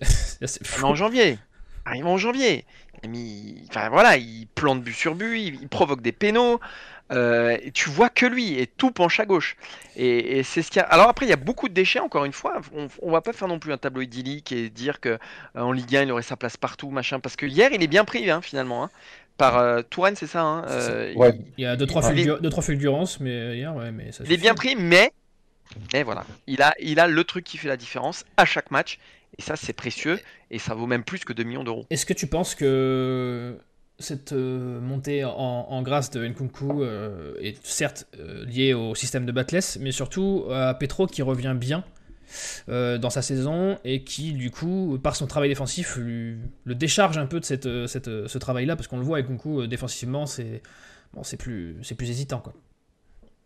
S5: en janvier. Arrive en janvier. Il Enfin voilà, il plante but sur but, il, il provoque des pénaux. Euh, et tu vois que lui et tout penche à gauche. Et, et c'est ce qu'il y a. Alors après, il y a beaucoup de déchets. Encore une fois, on, on va pas faire non plus un tableau idyllique et dire que euh, en Ligue 1 il aurait sa place partout, machin. Parce que hier, il est bien pris hein, finalement. hein, par euh, Touraine, c'est ça. hein, euh,
S4: Ouais.
S5: il-
S3: Il y a deux trois,
S5: est-
S3: fulgur- deux, trois fulgurances, mais hier, ouais, mais ça
S5: il est bien pris, mais, mais voilà, il a, il a le truc qui fait la différence à chaque match. Et ça, c'est précieux. Et ça vaut même plus que 2 millions d'euros.
S3: Est-ce que tu penses que cette euh, montée en, grâce de Nkunku euh, est certes euh, liée au système de Batless, mais surtout à Petro qui revient bien dans sa saison et qui, du coup, par son travail défensif, le décharge un peu de ce travail-là, parce qu'on le voit Nkunku défensivement, c'est bon, plus, plus hésitant. Quoi.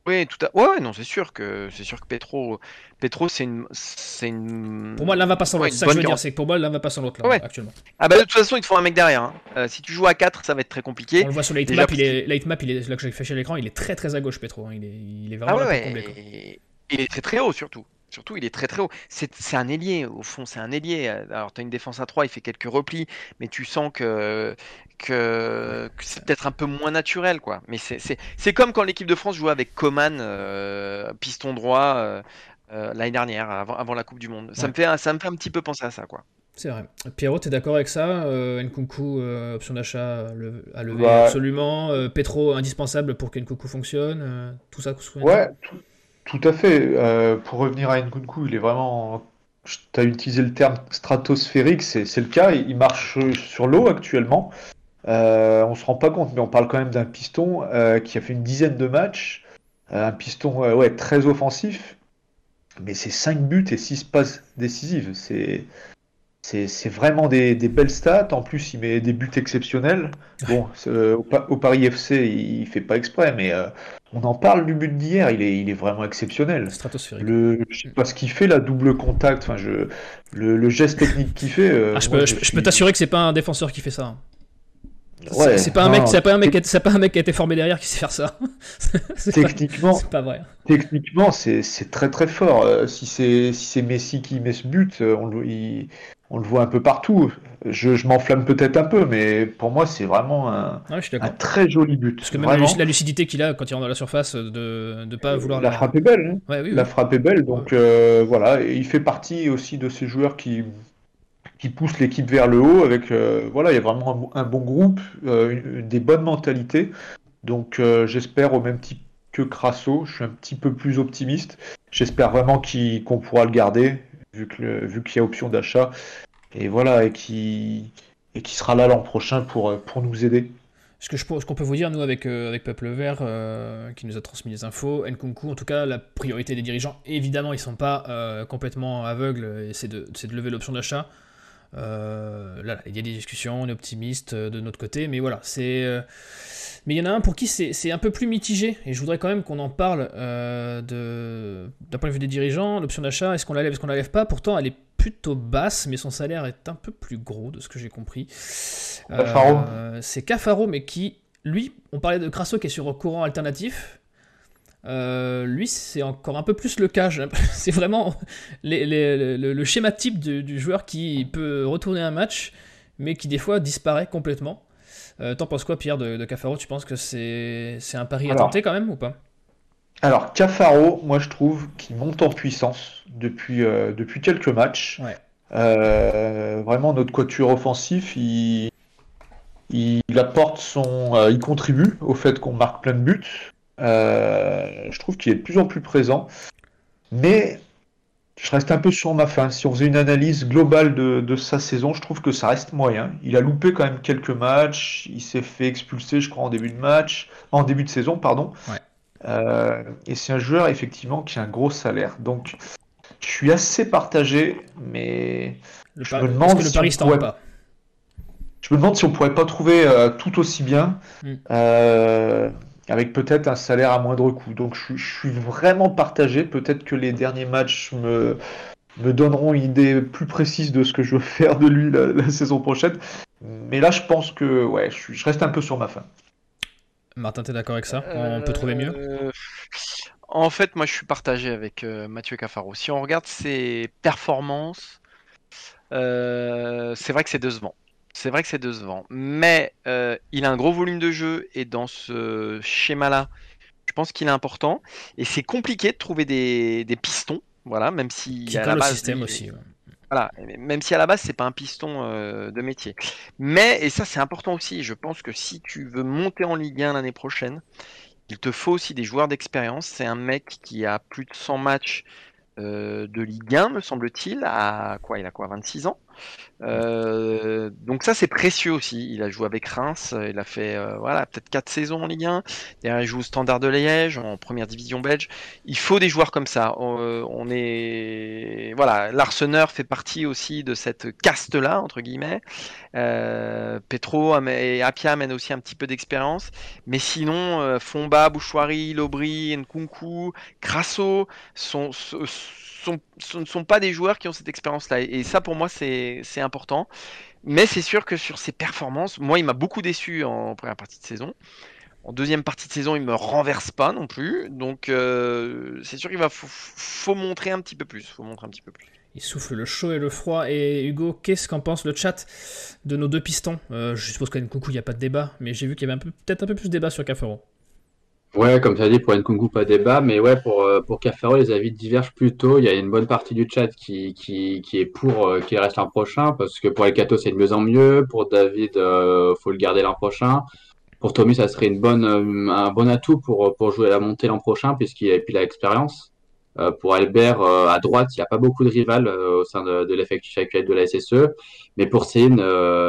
S5: Oui, tout à ouais, ouais, non, c'est sûr que c'est sûr que Petro, Petro, c'est une, c'est une.
S3: Pour moi, l'un va pas sans l'autre. ça que je veux dire, c'est que pour moi, l'un va pas sans l'autre là,
S5: Ouais.
S3: actuellement.
S5: Ah bah de toute façon, il te faut un mec derrière. hein. Euh, si tu joues à 4 ça va être très compliqué.
S3: On le voit sur l'heatmap,
S5: parce
S3: il est, l'heatmap, il est là que j'ai fait chez l'écran, il est très très à gauche, Petro. hein. Il, est, il est
S5: Ah
S3: vraiment là pour combler. quoi.
S5: il est très très haut surtout. Surtout, il est très très haut. C'est un ailier, au fond, c'est un ailier. Alors, tu as une défense à 3, il fait quelques replis, mais tu sens que, que, que c'est peut-être un peu moins naturel, quoi. Mais c'est- c'est c'est comme quand l'équipe de France jouait avec Coman, euh, piston droit, euh, euh, l'année dernière, avant, avant la Coupe du Monde. Ça, me fait, un- ça me fait un petit peu penser à ça, quoi.
S3: C'est vrai. Pierrot, t'es d'accord avec ça euh, Nkunku, euh, option d'achat le- à lever
S4: Bah-
S3: absolument. euh, Petro, indispensable pour que Nkunku fonctionne. euh, tout ça, tout ça?
S4: Ouais, tout, tout à fait. Euh, pour revenir à Nkunku, il est vraiment. Tu as utilisé le terme stratosphérique, c'est le cas. Il marche sur l'eau actuellement. Euh, on se rend pas compte, mais on parle quand même d'un piston euh, qui a fait une dizaine de matchs. Un piston ouais, très offensif. Mais c'est 5 buts et 6 passes décisives. C'est. C'est vraiment des, des belles stats. En plus, il met des buts exceptionnels. Bon, euh, au, Pa- au Paris FC, il, il fait pas exprès, mais euh, on en parle du but d'hier. Il est, il est vraiment exceptionnel.
S3: Stratosphérique.
S4: Le, je sais pas ce qu'il fait, la double contact, enfin, je, le, le geste technique qu'il fait. euh,
S3: Ah, je
S4: moi,
S3: peux,
S4: je
S3: peux t'assurer que c'est pas un défenseur qui fait ça. hein. Ouais, c'est pas, un mec, c'est pas un mec, c'est pas un mec qui a été formé derrière qui sait faire ça. (laughs)
S4: techniquement,
S3: c'est pas vrai.
S4: Techniquement, c'est très très fort. Si c'est si c'est Messi qui met ce but, on le, on le voit un peu partout. Je, je m'enflamme peut-être un peu, mais pour moi, c'est vraiment un, un, très joli but.
S3: Parce que même la lucidité qu'il a quand il rentre dans la surface, de ne pas vouloir
S4: la, frappe est belle. Hein. La frappe est belle, donc euh, voilà. Et il fait partie aussi de ces joueurs qui qui pousse l'équipe vers le haut. Avec euh, voilà, il y a vraiment un, bon groupe, euh, des bonnes mentalités. Donc euh, j'espère au même type que Crasso, je suis un petit peu plus optimiste. J'espère vraiment qu'on pourra le garder vu que vu qu'il y a option d'achat et voilà et qui et qui sera là l'an prochain pour pour nous aider.
S3: Ce qu'on peut vous dire, nous, avec, avec Peuple Vert, qui nous a transmis les infos, Nkunku, en tout cas, la priorité des dirigeants, évidemment, ils sont pas complètement aveugles, c'est de, de, lever l'option d'achat. Euh, là, il y a des discussions, on est optimiste euh, de notre côté, mais voilà, c'est. Euh, mais il y en a un pour qui c'est un peu plus mitigé, et je voudrais quand même qu'on en parle de d'un point de vue des dirigeants. L'option d'achat, est-ce qu'on la lève, est-ce qu'on la lève pas? Pourtant, elle est plutôt basse, mais son salaire est un peu plus gros, de ce que j'ai compris. c'est Cafaro, mais qui, lui, on parlait de Crasso qui est sur courant alternatif. Euh, lui, c'est encore un peu plus le cas. (laughs) C'est vraiment le, schéma type du, joueur qui peut retourner un match, mais qui des fois disparaît complètement. Euh, T'en penses quoi, Pierre, de, Cafaro? Tu penses que c'est un pari à tenter quand même ou pas?
S4: Alors, Cafaro, moi je trouve qu'il monte en puissance depuis, euh, depuis quelques matchs. Euh, vraiment, notre quatuor offensif, il, il apporte son. il contribue au fait qu'on marque plein de buts. Je trouve qu'il est de plus en plus présent. Mais je reste un peu sur ma fin. Si on faisait une analyse globale de, sa saison, je trouve que ça reste moyen. Il a loupé quand même quelques matchs. Il s'est fait expulser, je crois, en début de match, en début de saison, pardon. Euh, et c'est un joueur effectivement qui a un gros salaire. Donc, je suis assez partagé, mais
S3: je me demande si on pourrait... pas?
S4: Je me demande si on pourrait pas trouver euh, tout aussi bien. Mm avec peut-être un salaire à moindre coût. Donc je, suis vraiment partagé. Peut-être que les derniers matchs me, me donneront une idée plus précise de ce que je veux faire de lui la, saison prochaine. Mais là, je pense que ouais, je, reste un peu sur ma fin.
S3: Martin, t'es d'accord avec ça? On peut trouver mieux?
S5: Euh, En fait, moi, je suis partagé avec euh, Mathieu Cafaro. Si on regarde ses performances, euh, c'est vrai que c'est décevant. C'est vrai que c'est décevant. Mais euh, il a un gros volume de jeu et dans ce schéma-là, je pense qu'il est important. Et c'est compliqué de trouver des, pistons. Voilà, même si
S3: à la base, système aussi.
S5: Voilà, même si à la base c'est pas un piston euh, de métier. Mais et ça c'est important aussi. Je pense que si tu veux monter en Ligue 1 l'année prochaine, il te faut aussi des joueurs d'expérience. C'est un mec qui a plus de 100 matchs euh, de Ligue 1, me semble-t-il, à quoi Il a quoi 26 ans? Euh, donc ça c'est précieux aussi. Il a joué avec Reims, il a fait euh, voilà peut-être quatre saisons en Ligue 1. Derrière il joue au Standard de Liège en première division belge. Il faut des joueurs comme ça. On, est voilà, l'Arseneur fait partie aussi de cette caste là entre guillemets. Euh, Petro et Apia amènent aussi un petit peu d'expérience, mais sinon Fomba, Bouchoirie, Lobry, Nkunku, Crasso sont ce ne sont pas des joueurs qui ont cette expérience-là. Et ça, pour moi, c'est important. Mais c'est sûr que sur ses performances, moi, il m'a beaucoup déçu en première partie de saison. En deuxième partie de saison, il me renverse pas non plus. Donc, euh, c'est sûr qu'il va faut, montrer un petit peu plus. Faut montrer un petit peu plus.
S3: Il souffle le chaud et le froid. Et Hugo, qu'est-ce qu'en pense le chat de nos deux pistons? Euh, Je suppose qu'à coucou, il n'y a pas de débat, mais j'ai vu qu'il y avait peut-être un peu plus de débat sur Cafaro.
S6: Ouais, comme tu as dit, pour Nkunku, pas débat, mais ouais, pour, euh, pour Cafaro, les avis divergent plutôt. Il y a une bonne partie du chat qui, qui, qui est pour euh, qu'il reste l'an prochain, parce que pour Elkato, c'est de mieux en mieux. Pour David, euh, faut le garder l'an prochain. Pour Tommy, ça serait une bonne, un bon atout pour, pour jouer à la montée l'an prochain, puisqu'il a, puis l'expérience. Euh, pour Albert, euh, à droite, il n'y a pas beaucoup de rivales euh, au sein de, l'effectif actuel de la SSE. Mais pour Céline,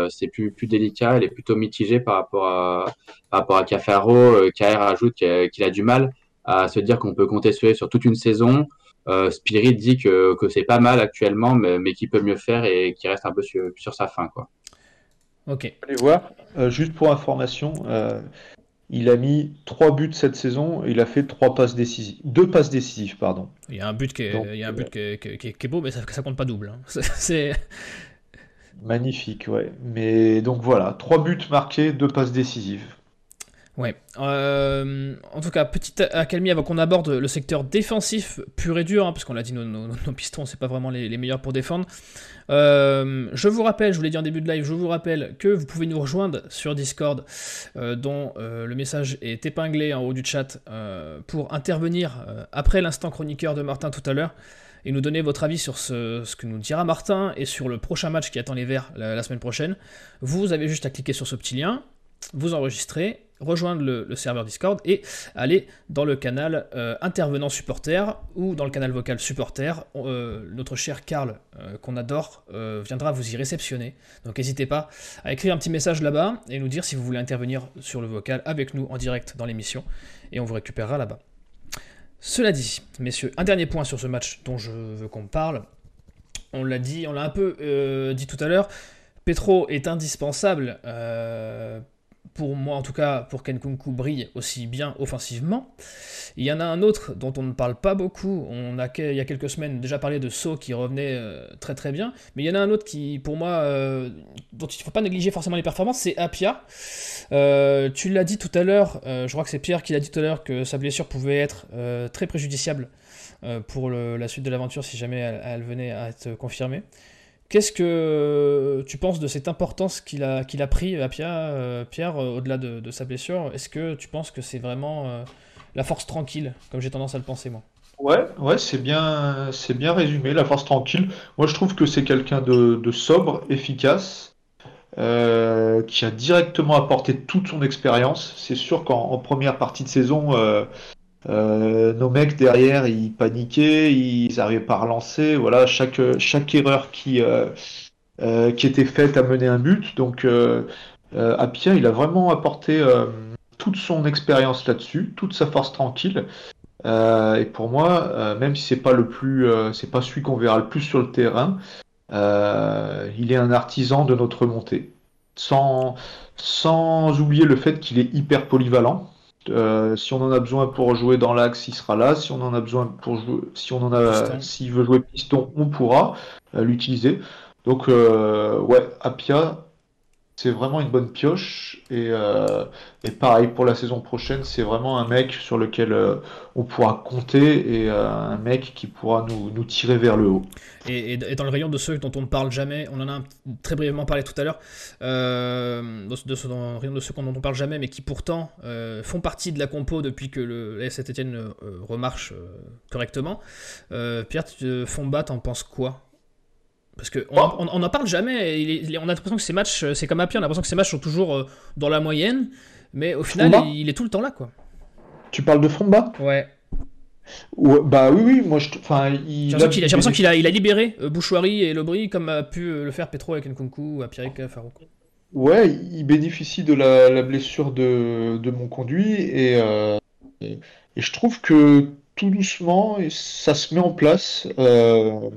S6: c'est plus, plus délicat. Elle est plutôt mitigée par rapport à, par rapport à Cafaro. KR ajoute qu'il a du mal à se dire qu'on peut compter sur, sur toute une saison. Spirit dit que, que c'est pas mal actuellement, mais, mais qu'il peut mieux faire et qu'il reste un peu sur, sur sa fin. Quoi.
S3: Ok.
S4: Allez voir, juste pour information, il a mis trois buts cette saison il a fait trois passes décisives. Deux passes décisives, pardon.
S3: Il y a un but qui est, il y a un but qui est, qui est, beau, mais ça, ça compte pas double. Hein. (laughs) C'est.
S4: Magnifique, ouais. Mais donc voilà, trois buts marqués, deux passes décisives.
S3: Ouais. Euh, en tout cas, petite accalmie avant qu'on aborde le secteur défensif pur et dur, hein, parce qu'on l'a dit, nos, nos, nos pistons, c'est pas vraiment les, meilleurs pour défendre. Euh, je vous rappelle, je vous l'ai dit en début de live, je vous rappelle que vous pouvez nous rejoindre sur Discord, euh, dont le message est épinglé en haut du chat, pour intervenir après l'instant chroniqueur de Martin tout à l'heure et nous donner votre avis sur ce, que nous dira Martin et sur le prochain match qui attend les Verts la semaine prochaine. Vous avez juste à cliquer sur ce petit lien, vous enregistrer, rejoindre le, le, serveur Discord et aller dans le canal euh, intervenant supporter ou dans le canal vocal supporter. Euh, notre cher Karl, euh, qu'on adore, viendra vous y réceptionner. Donc n'hésitez pas à écrire un petit message là-bas et nous dire si vous voulez intervenir sur le vocal avec nous en direct dans l'émission et on vous récupérera là-bas. Cela dit, messieurs, un dernier point sur ce match dont je veux qu'on parle. On l'a dit, on l'a un peu dit tout à l'heure. Petro est indispensable pour moi en tout cas, pour qu'Enkunku brille aussi bien offensivement. Il y en a un autre dont on ne parle pas beaucoup, on a il y a quelques semaines déjà parlé de So qui revenait euh, très très bien, mais il y en a un autre qui pour moi, euh, dont il ne faut pas négliger forcément les performances, c'est Apia. Euh, tu l'as dit tout à l'heure, je crois que c'est Pierre qui l'a dit tout à l'heure que sa blessure pouvait être très préjudiciable pour la suite de l'aventure si jamais elle venait à être confirmée. Qu'est-ce que tu penses de cette importance qu'il a, qu'il a pris à Pierre, euh, Pierre euh, au-delà de, sa blessure? Est-ce que tu penses que c'est vraiment euh, la force tranquille, comme j'ai tendance à le penser moi?
S4: Ouais, ouais, c'est bien, c'est bien résumé, la force tranquille. Moi, je trouve que c'est quelqu'un de, sobre, efficace, qui a directement apporté toute son expérience. C'est sûr qu'en première partie de saison, euh, nos mecs derrière, ils paniquaient, ils n'arrivaient pas à relancer. Voilà, chaque, chaque erreur qui, euh, euh, qui était faite a mené un but. Donc, euh, Apia, il a vraiment apporté toute son expérience là-dessus, toute sa force tranquille. et pour moi, même si c'est pas le plus, c'est pas celui qu'on verra le plus sur le terrain, il est un artisan de notre montée. Sans, sans oublier le fait qu'il est hyper polyvalent. Euh, si on en a besoin pour jouer dans l'axe, il sera là. Si on en a besoin pour jouer, si on en a, s'il veut jouer piston, on pourra euh, l'utiliser. Donc euh, ouais, Apia, c'est vraiment une bonne pioche et, euh, et, pareil pour la saison prochaine, c'est vraiment un mec sur lequel euh, on pourra compter et euh, un mec qui pourra nous, tirer vers le haut.
S3: Et, dans le rayon de ceux dont on ne parle jamais, on en a très brièvement parlé tout à l'heure, de, dans le rayon de ceux dont on ne parle jamais, mais qui pourtant font partie de la compo depuis que le Saint-Etienne euh, remarche correctement. Pierre Fomba, t'en penses quoi? Parce qu'on oh. on, on en parle jamais, il est, on a l'impression que ces matchs, c'est comme Apia, on a l'impression que ces matchs sont toujours euh, dans la moyenne, mais au final, il, il, est tout le temps là, quoi.
S4: Tu parles de Fomba
S3: Ouais.
S4: Ouais, bah oui, oui, moi je. Enfin,
S3: il... J'ai l'impression qu'il a, il a, libéré euh, Bouchouari et Lobry comme a pu le faire Petro avec Nkunku ou Pierrick Farouk.
S4: Ouais, il bénéficie de la, la blessure de, de, mon conduit et, euh, et, et, je trouve que tout doucement, ça se met en place. Euh,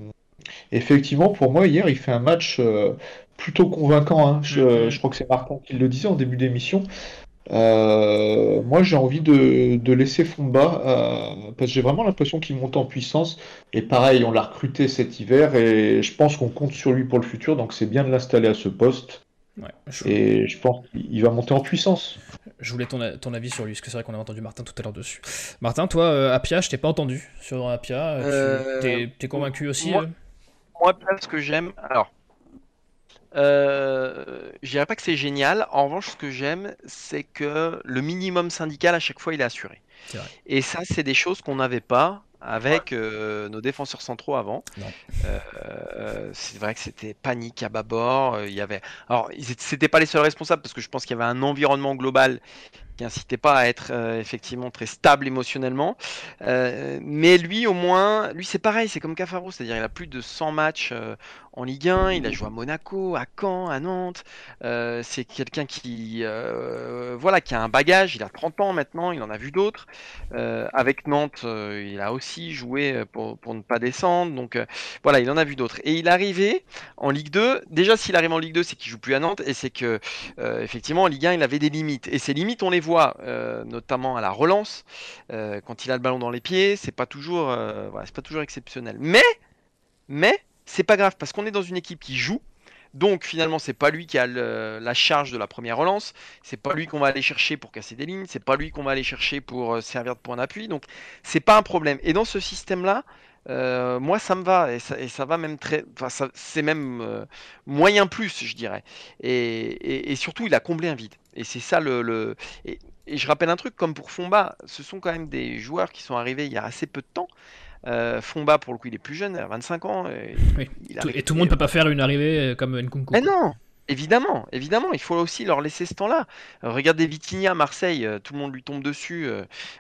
S4: effectivement, pour moi, hier, il fait un match euh, plutôt convaincant. Hein. Je, mm-hmm. je, crois que c'est Martin qui le disait en début d'émission. Euh, moi, j'ai envie de, de, laisser Fomba euh, parce que j'ai vraiment l'impression qu'il monte en puissance. Et pareil, on l'a recruté cet hiver et je pense qu'on compte sur lui pour le futur. Donc, c'est bien de l'installer à ce poste.
S3: Ouais,
S4: je... Et je pense qu'il va monter en puissance.
S3: Je voulais ton, ton avis sur lui, parce que c'est vrai qu'on a entendu Martin tout à l'heure dessus. Martin, toi, euh, Apia, je t'ai pas entendu sur Apia. Tu es, es, convaincu aussi
S5: moi, moi, ce que j'aime. Alors, euh, je dirais pas que c'est génial. En revanche, ce que j'aime, c'est que le minimum syndical, à chaque fois, il est assuré.
S3: Est
S5: Et ça, c'est des choses qu'on n'avait pas avec euh, nos défenseurs centraux avant. Euh, c'est vrai que c'était panique à bâbord. Il y avait, alors, c'était pas les seuls responsables parce que je pense qu'il y avait un environnement global qui incitait pas à être euh, effectivement très stable émotionnellement. Euh, mais lui, au moins, lui c'est pareil, c'est comme Cafaro, c'est-à-dire il a plus de 100 matchs euh, en Ligue 1, il a joué à Monaco, à Caen, à Nantes. C'est quelqu'un qui, voilà, qui a un bagage. Il a 30 ans maintenant, il en a vu d'autres. Avec Nantes, il a aussi joué pour, pour ne pas descendre. Donc voilà, il en a vu d'autres. Et il est arrivé en Ligue 2. Déjà, s'il arrive en Ligue 2, c'est qu'il joue plus à Nantes et c'est que effectivement en Ligue 1, il avait des limites. Et ces limites, on les voit notamment à la relance quand il a le ballon dans les pieds. C'est pas toujours, voilà, c'est pas toujours exceptionnel. Mais, mais c'est pas grave parce qu'on est dans une équipe qui joue. Donc finalement, c'est pas lui qui a la charge de la première relance, c'est pas lui qu'on va aller chercher pour casser des lignes, c'est pas lui qu'on va aller chercher pour euh, servir de point d'appui. Donc c'est pas un problème. Et dans ce système-là, euh, moi ça me va et ça, va même très, c'est même euh, moyen plus, je dirais. Et, surtout, il a comblé un vide. Et c'est ça le, Et, je rappelle un truc, comme pour Fomba, ce sont quand même des joueurs qui sont arrivés il y a assez peu de temps. Euh, Fomba, pour le coup, il est plus jeune, il a 25 ans. Et,
S3: et tout le monde ne peut pas faire une arrivée comme Nkunku.
S5: Mais non, Évidemment, évidemment, il faut aussi leur laisser ce temps-là. Euh, regardez Vitinha, Marseille, euh, tout le monde lui tombe dessus.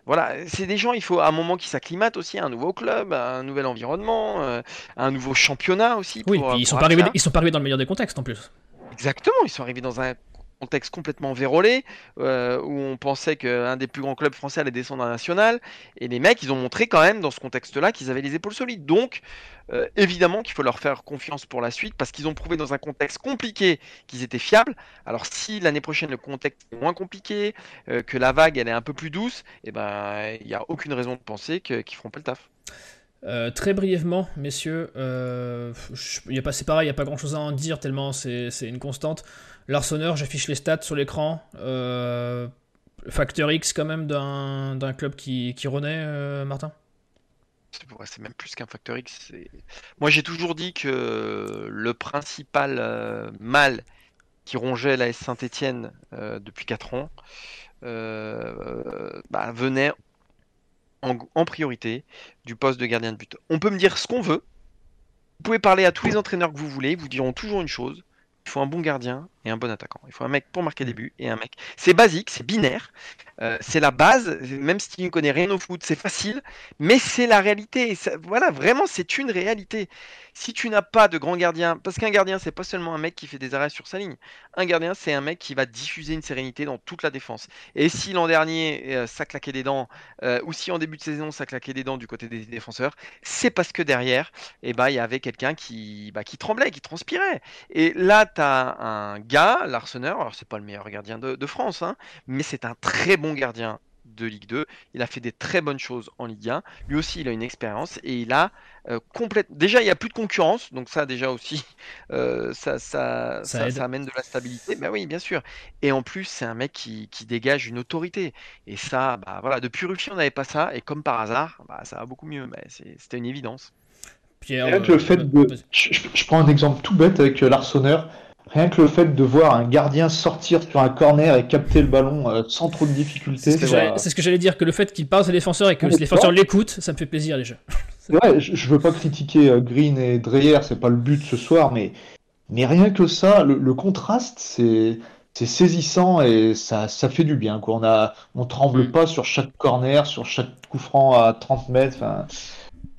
S5: voilà, c'est des gens, il faut à un moment qui s'acclimatent aussi à un nouveau club, à un nouvel environnement, à un nouveau championnat aussi.
S3: oui, ils sont pas arrivés, ils sont pas arrivés dans le meilleur des contextes en plus.
S5: Exactement, ils sont arrivés dans un contexte complètement vérolé, euh, où on pensait qu'un des plus grands clubs français allait descendre en national, et les mecs, ils ont montré quand même dans ce contexte-là qu'ils avaient les épaules solides. Donc, euh, évidemment qu'il faut leur faire confiance pour la suite, parce qu'ils ont prouvé dans un contexte compliqué qu'ils étaient fiables. Alors, si l'année prochaine le contexte est moins compliqué, euh, que la vague elle est un peu plus douce, et eh ben, il n'y a aucune raison de penser qu'ils feront pas le taf.
S3: très brièvement, messieurs, pas, c'est pareil, il n'y a pas grand chose à en dire tellement c'est, une constante. Larsonneur, j'affiche les stats sur l'écran. Euh, facteur X quand même d'un club qui, renaît, euh, Martin?
S5: C'est même plus qu'un facteur X. Moi j'ai toujours dit que le principal euh, mal qui rongeait la S Saint-Etienne depuis 4 ans bah, venait en, en, priorité du poste de gardien de but. On peut me dire ce qu'on veut. Vous pouvez parler à tous les entraîneurs que vous voulez, ils vous diront toujours une chose il faut un bon gardien et un bon attaquant. Il faut un mec pour marquer des buts et un mec. C'est basique, c'est binaire, euh, c'est la base. Même si tu ne connais rien au foot, c'est facile, mais c'est la réalité. voilà, vraiment, c'est une réalité si tu n'as pas de grand gardien, parce qu'un gardien, c'est pas seulement un mec qui fait des arrêts sur sa ligne. Un gardien, c'est un mec qui va diffuser une sérénité dans toute la défense. Et si l'an dernier, euh, ça claquait des dents, euh, ou si en début de saison, ça claquait des dents du côté des défenseurs, c'est parce que derrière, eh ben, il y avait quelqu'un qui, bah, qui tremblait, qui transpirait. Et là, tu as un gars, l'Arseneur, alors c'est pas le meilleur gardien de, France, hein, mais c'est un très bon gardien de Ligue 2. Il a fait des très bonnes choses en Ligue 1. Lui aussi, il a une expérience et il a euh, complète. Déjà, il n'y a plus de concurrence, donc ça, déjà aussi, (laughs) euh, ça, ça, ça, amène de la stabilité. Ben oui, bien sûr. Et en plus, c'est un mec qui, qui, dégage une autorité. Et ça, bah, voilà, depuis Ruffier, on n'avait pas ça. Et comme par hasard, bah, ça va beaucoup mieux. Mais C'était une évidence.
S4: Pierre, le fait de... je, prends un exemple tout bête avec euh, l'Arseneur. Rien que le fait de voir un gardien sortir sur un corner et capter le ballon euh, sans trop de difficultés.
S3: C'est ce que j'allais dire, que le fait qu'il passe aux défenseurs et que les défenseurs l'écoutent, ça me fait plaisir déjà. (laughs)
S4: Ouais, je, veux pas critiquer euh, Green et Dreyer, c'est pas le but ce soir, mais, mais rien que ça, le, contraste, c'est c'est saisissant et ça, ça fait du bien. Quoi. On a, on tremble mm. pas sur chaque corner, sur chaque coup franc à 30 mètres.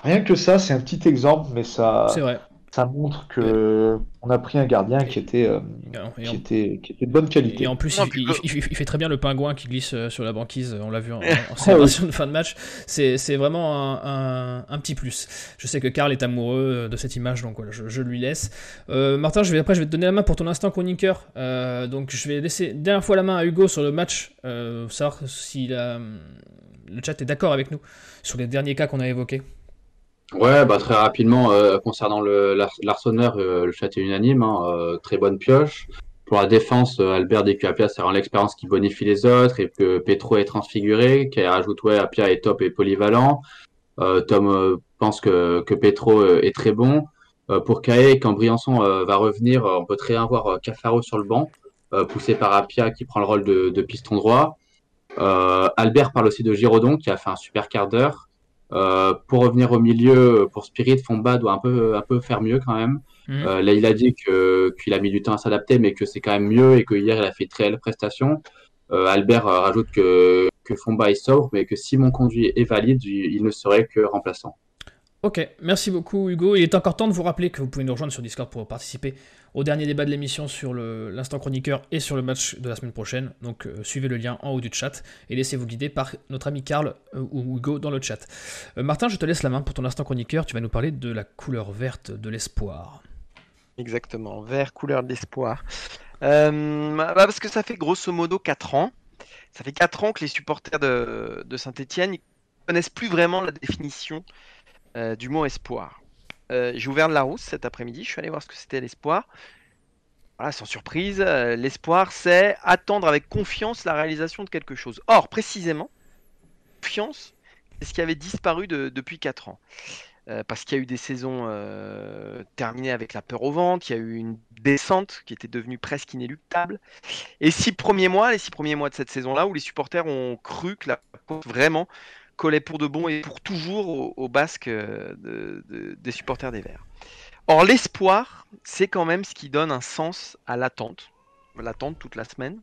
S4: rien que ça, c'est un petit exemple, mais ça.
S3: C'est vrai
S4: ça montre que on a pris un gardien qui était, euh, qui, était, qui était de bonne qualité.
S3: Et en plus, il, fait très bien le pingouin qui glisse euh, sur la banquise. On l'a vu en, en célébration de (laughs) fin de match. C'est vraiment un, un, petit plus. Je sais que Karl est amoureux de cette image, donc voilà, je, lui laisse. Euh, Martin, je vais, après, je vais te donner la main pour ton instant chroniqueur. donc, je vais laisser dernière fois la main à Hugo sur le match, savoir si la, le chat est d'accord avec nous sur les derniers cas qu'on a évoqués.
S6: Ouais, bah très rapidement, euh, concernant le l'Arseneur, euh, le chat est unanime, hein, euh, très bonne pioche. Pour la défense, Albert dit que Apia, c'est vraiment l'expérience qui bonifie les autres et que Petro est transfiguré, qui rajoute ouais, Apia est top et polyvalent. Tom pense que, que Petro est très bon. pour Kae, quand Briançon va revenir, on peut très bien voir Cafaro sur le banc, poussé par Apia qui prend le rôle de, de piston droit. Albert parle aussi de Giraudon qui a fait un super quart d'heure. Euh, pour revenir au milieu, pour Spirit, Fomba doit un peu, un peu faire mieux quand même. Mhm. Euh, là, il a dit qu'il a mis du temps à s'adapter, mais que c'est quand même mieux et que hier, il a fait très belle prestation. Euh, Albert rajoute que, que Fomba est sobre, mais que si mon conduit est valide, il ne serait que remplaçant.
S3: Ok, merci beaucoup Hugo. Il est encore temps de vous rappeler que vous pouvez nous rejoindre sur Discord pour participer au dernier débat de l'émission sur l'instant chroniqueur et sur le match de la semaine prochaine. Donc euh, suivez le lien en haut du chat et laissez-vous guider par notre ami Karl euh, ou Hugo dans le chat. Euh, Martin, je te laisse la main pour ton instant chroniqueur. Tu vas nous parler de la couleur verte de l'espoir.
S5: Exactement, vert, couleur de l'espoir. Bah, parce que ça fait grosso modo 4 ans. Ça fait 4 ans que les supporters de, Saint-Etienne connaissent plus vraiment la définition du mot espoir. Euh, j'ai ouvert la Larousse cet après-midi, je suis allé voir ce que c'était l'espoir. voilà, sans surprise, euh, l'espoir, c'est attendre avec confiance la réalisation de quelque chose. Or, précisément, confiance, c'est ce qui avait disparu de- depuis 4 ans. Euh, parce qu'il y a eu des saisons terminées avec la peur au ventre, il y a eu une descente qui était devenue presque inéluctable. Et six premiers mois, les six premiers mois de cette saison-là, où les supporters ont cru que la vraiment collait pour de bon et pour toujours au, au basque euh, de- de- des supporters des Verts. Or, l'espoir, c'est quand même ce qui donne un sens à l'attente, l'attente toute la semaine.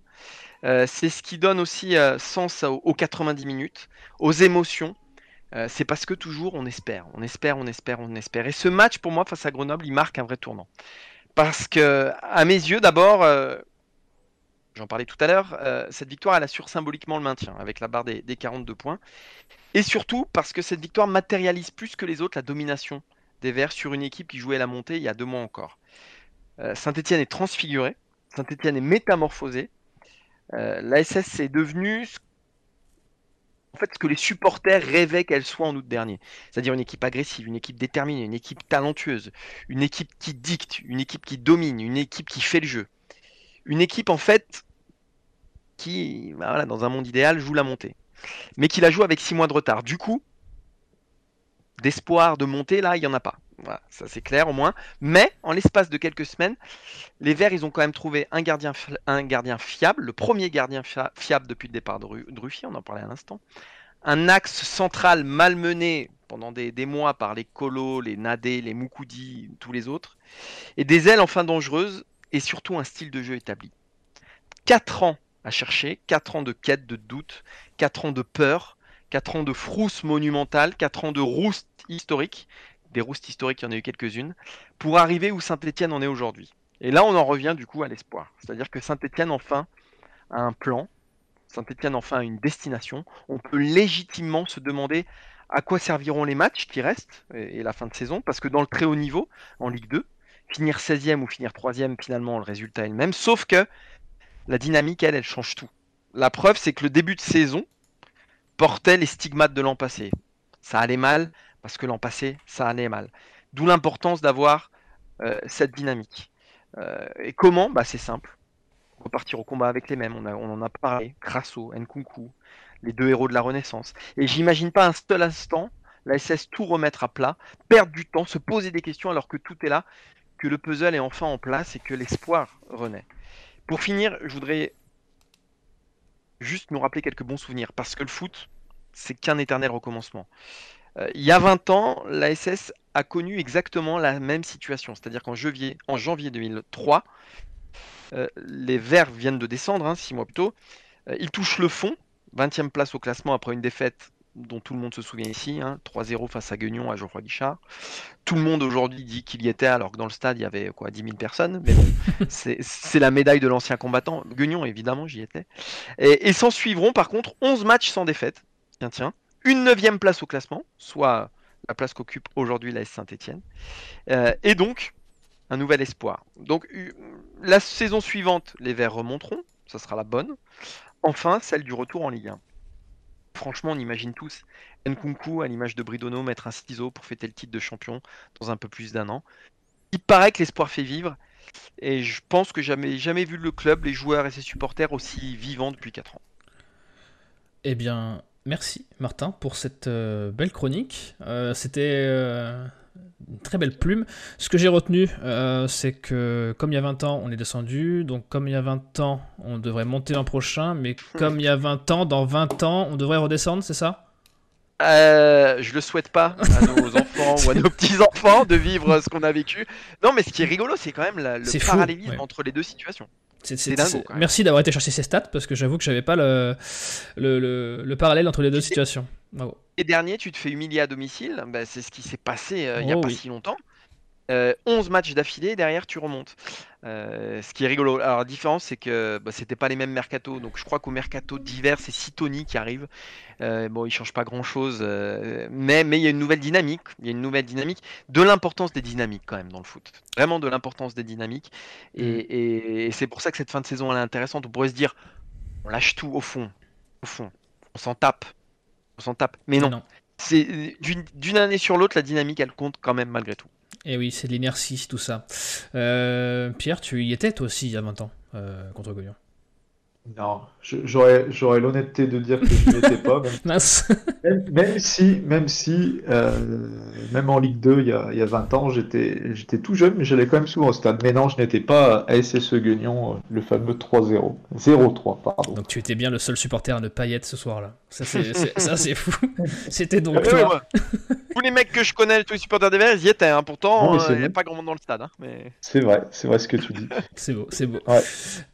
S5: Euh, c'est ce qui donne aussi euh, sens aux, aux 90 minutes, aux émotions. Euh, c'est parce que toujours on espère, on espère, on espère, on espère. Et ce match, pour moi, face à Grenoble, il marque un vrai tournant. Parce que, à mes yeux, d'abord, j'en parlais tout à l'heure, euh, cette victoire, elle assure symboliquement le maintien avec la barre des, des 42 points. Et surtout parce que cette victoire matérialise plus que les autres la domination des Verts sur une équipe qui jouait la montée il y a deux mois encore. Euh, Saint-Etienne est transfiguré, Saint-Etienne est métamorphosé. Euh, la SS est devenue en fait ce que les supporters rêvaient qu'elle soit en août dernier. C'est-à-dire une équipe agressive, une équipe déterminée, une équipe talentueuse, une équipe qui dicte, une équipe qui domine, une équipe qui fait le jeu. Une équipe en fait qui, bah dans un monde idéal, joue la montée. Mais qui la joue avec six mois de retard. Du coup, d'espoir de monter, là, il n'y en a pas. Voilà, ça c'est clair au moins. Mais en l'espace de quelques semaines, les Verts, ils ont quand même trouvé un gardien, un gardien fiable, le premier gardien fia- fiable depuis le départ de, Ru- Ruffier, on en parlait à l'instant. Un axe central malmené pendant des, des mois par les Colos, les Nadé, les Moukoudi, tous les autres. Et des ailes enfin dangereuses et surtout un style de jeu établi. 4 ans à chercher, 4 ans de quête, de doute, 4 ans de peur, 4 ans de frousse monumentale, 4 ans de rouste historique, des roustes historiques, il y en a eu quelques-unes, pour arriver où Saint-Etienne en est aujourd'hui. Et là, on en revient du coup à l'espoir. C'est-à-dire que Saint-Etienne, enfin, a un plan, Saint-Etienne, enfin, a une destination. On peut légitimement se demander à quoi serviront les matchs qui restent et la fin de saison, parce que dans le très haut niveau, en Ligue 2, finir 16e ou finir 3e, finalement, le résultat est le même, sauf que la dynamique, elle, elle change tout. La preuve, c'est que le début de saison portait les stigmates de l'an passé. Ça allait mal parce que l'an passé, ça allait mal. D'où l'importance d'avoir euh, cette dynamique. Euh, et comment? Bah, C'est simple. Repartir au combat avec les mêmes. On, en a parlé. Crasso, Nkunku, les deux héros de la Renaissance. Et j'imagine pas un seul instant la SS tout remettre à plat, perdre du temps, se poser des questions alors que tout est là, que le puzzle est enfin en place et que l'espoir renaît. Pour finir, je voudrais juste nous rappeler quelques bons souvenirs, parce que le foot, c'est qu'un éternel recommencement. Euh, il y a 20 ans, la SS a connu exactement la même situation, c'est-à-dire qu'en janvier, en janvier 2003, euh, les Verts viennent de descendre, 6 mois plus tôt, Euh, ils touchent le fond, 20e place au classement après une défaite dont tout le monde se souvient ici, hein, 3-0 face à Guignon à Geoffroy Guichard. Tout le monde aujourd'hui dit qu'il y était, alors que dans le stade il y avait quoi, 10 000 personnes, mais bon, (laughs) c'est la médaille de l'ancien combattant. Guignon, évidemment, j'y étais. Et, et s'en suivront par contre 11 matchs sans défaite. Tiens, tiens. Une neuvième place au classement, soit la place qu'occupe aujourd'hui la S Saint-Etienne. et donc, un nouvel espoir. Donc, la saison suivante, les Verts remonteront, ça sera la bonne. Enfin, celle du retour en Ligue 1. Franchement, on imagine tous Nkunku, à l'image de Bridono, mettre un ciseau pour fêter le titre de champion dans un peu plus d'un an. Il paraît que l'espoir fait vivre. Et je pense que jamais, jamais vu le club, les joueurs et ses supporters aussi vivants depuis 4 ans.
S3: Eh bien, merci Martin pour cette euh, belle chronique. Euh, C'était euh, une très belle plume. Ce que j'ai retenu, euh, c'est que comme il y a 20 ans, on est descendu. Donc comme il y a 20 ans, on devrait monter l'an prochain. Mais comme il y a 20 ans, dans 20 ans, on devrait redescendre, c'est ça?
S5: Euh, je le souhaite pas à nos (laughs) enfants ou à nos petits-enfants de vivre ce qu'on a vécu. Non, mais ce qui est rigolo, c'est quand même la- le
S3: fou,
S5: parallélisme
S3: ouais.
S5: entre les deux situations.
S3: C'est-
S5: dingo.
S3: Merci d'avoir été chercher ces stats parce que j'avoue que j'avais pas le, le, le- le parallèle entre les deux situations.
S5: Et dernier, tu te fais humilier à domicile. Bah, c'est ce qui s'est passé euh, il n'y a
S3: Oh
S5: pas
S3: oui.
S5: si longtemps. Euh, 11 matchs d'affilée, derrière tu remontes. Euh, ce qui est rigolo. Alors la différence, c'est que bah, c'était pas les mêmes mercato. Donc je crois qu'au mercato d'hiver, c'est Sitoni qui arrive. Euh, bon, il change pas grand chose, mais mais il y a une nouvelle dynamique. Il y a une nouvelle dynamique. De l'importance des dynamiques quand même dans le foot. Vraiment de l'importance des dynamiques. Et, et- et c'est pour ça que cette fin de saison elle est intéressante. On pourrait se dire, on lâche tout au fond, au fond, on s'en tape, on s'en tape. Mais non. C'est d'une d'une année sur l'autre, la dynamique, elle compte quand même malgré tout.
S3: Et oui, c'est de l'inertie, tout ça. Euh, Pierre, tu y étais toi aussi il y a 20 ans euh, contre Goyon.
S4: Non, j'aurais, j'aurais l'honnêteté de dire que je n'y étais pas. Même, (laughs) même, si, même si, euh, même en Ligue 2, il y a, il y a 20 ans, j'étais, j'étais tout jeune, mais j'allais quand même souvent au stade. Mais non, je n'étais pas à SSE Guignon, euh, le fameux 3-0. 0-3, pardon.
S3: Donc tu étais bien le seul supporter à ne pas y être ce soir-là. Ça, c'est, ça, c'est fou. (laughs) C'était donc toi. (laughs)
S5: Tous les mecs que je connais, tous les supporters des Verts, ils y étaient. Hein. Pourtant, euh, il n'y a pas grand monde dans le stade. Hein, mais...
S4: C'est vrai, c'est vrai ce que tu dis. (laughs)
S3: c'est beau, c'est beau. Ouais.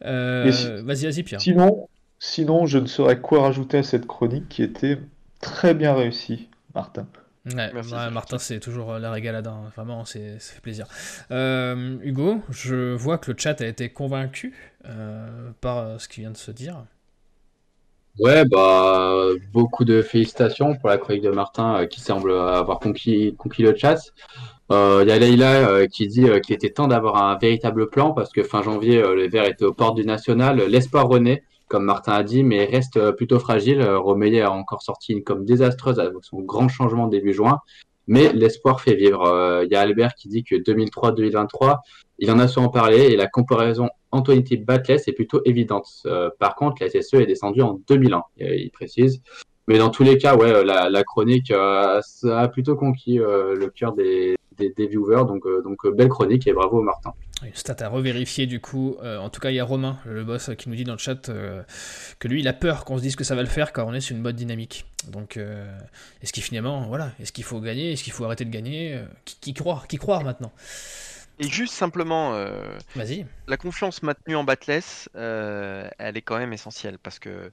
S3: Vas-y, vas-y, Pierre.
S4: Sinon, sinon, je ne saurais quoi rajouter à cette chronique qui était très bien réussie, Martin.
S3: Ouais, Martin, c'est toujours la régalade, hein. vraiment, c'est, ça fait plaisir. Euh, Hugo, je vois que le chat a été convaincu euh, par ce qui vient de se dire.
S6: Ouais, bah, beaucoup de félicitations pour la chronique de Martin euh, qui semble avoir conquis, conquis le chat. Il y a Leïla qui dit qu'il était temps d'avoir un véritable plan parce que fin janvier, les Verts étaient aux portes du national. L'espoir renaît comme Martin a dit, mais reste euh, plutôt fragile. Euh, Romeyer a encore sorti une com désastreuse avec son grand changement début juin, mais l'espoir fait vivre. Euh, il y a Albert qui dit que 2003-2023, il en a souvent parlé et la comparaison Antoinette Batles est plutôt évidente. par contre, la SSE est descendue en 2001, il précise. Mais dans tous les cas, ouais, la, chronique a plutôt conquis le cœur des, viewers. Donc, euh, donc euh, belle chronique et bravo Martin.
S3: Une stat à revérifier du coup. Euh, en tout cas, il y a Romain, le boss, qui nous dit dans le chat que lui, il a peur qu'on se dise que ça va le faire car on est sur une mode dynamique. Donc, est-ce qu'il voilà, est-ce qu'il faut gagner, est-ce qu'il faut arrêter de gagner qui, qui croire, qui croire maintenant?
S5: Et juste simplement, euh,
S3: Vas-y.
S5: la confiance maintenue en batless, euh, elle est quand même essentielle parce que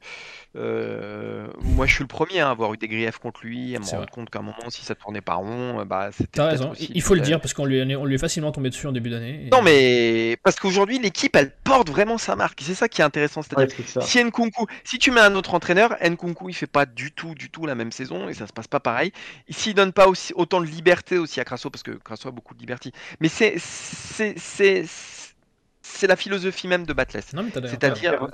S5: euh, moi je suis le premier à avoir eu des griefs contre lui, à me rendre compte qu'à un moment si ça tournait pas rond, bah c'était.
S3: T'as raison, il faut le dire parce qu'on lui, on lui est facilement tombé dessus en début d'année.
S5: Non mais parce qu'aujourd'hui l'équipe elle porte vraiment sa marque, c'est ça qui est intéressant, c'est-à-dire si Nkunku, si tu mets un autre entraîneur, Nkunku il fait pas du tout, du tout la même saison et ça se passe pas pareil. S'il donne pas aussi autant de liberté aussi à Crasso parce que Crasso a beaucoup de liberté, mais c'est c'est c'est la philosophie même de Batless. C'est-à-dire,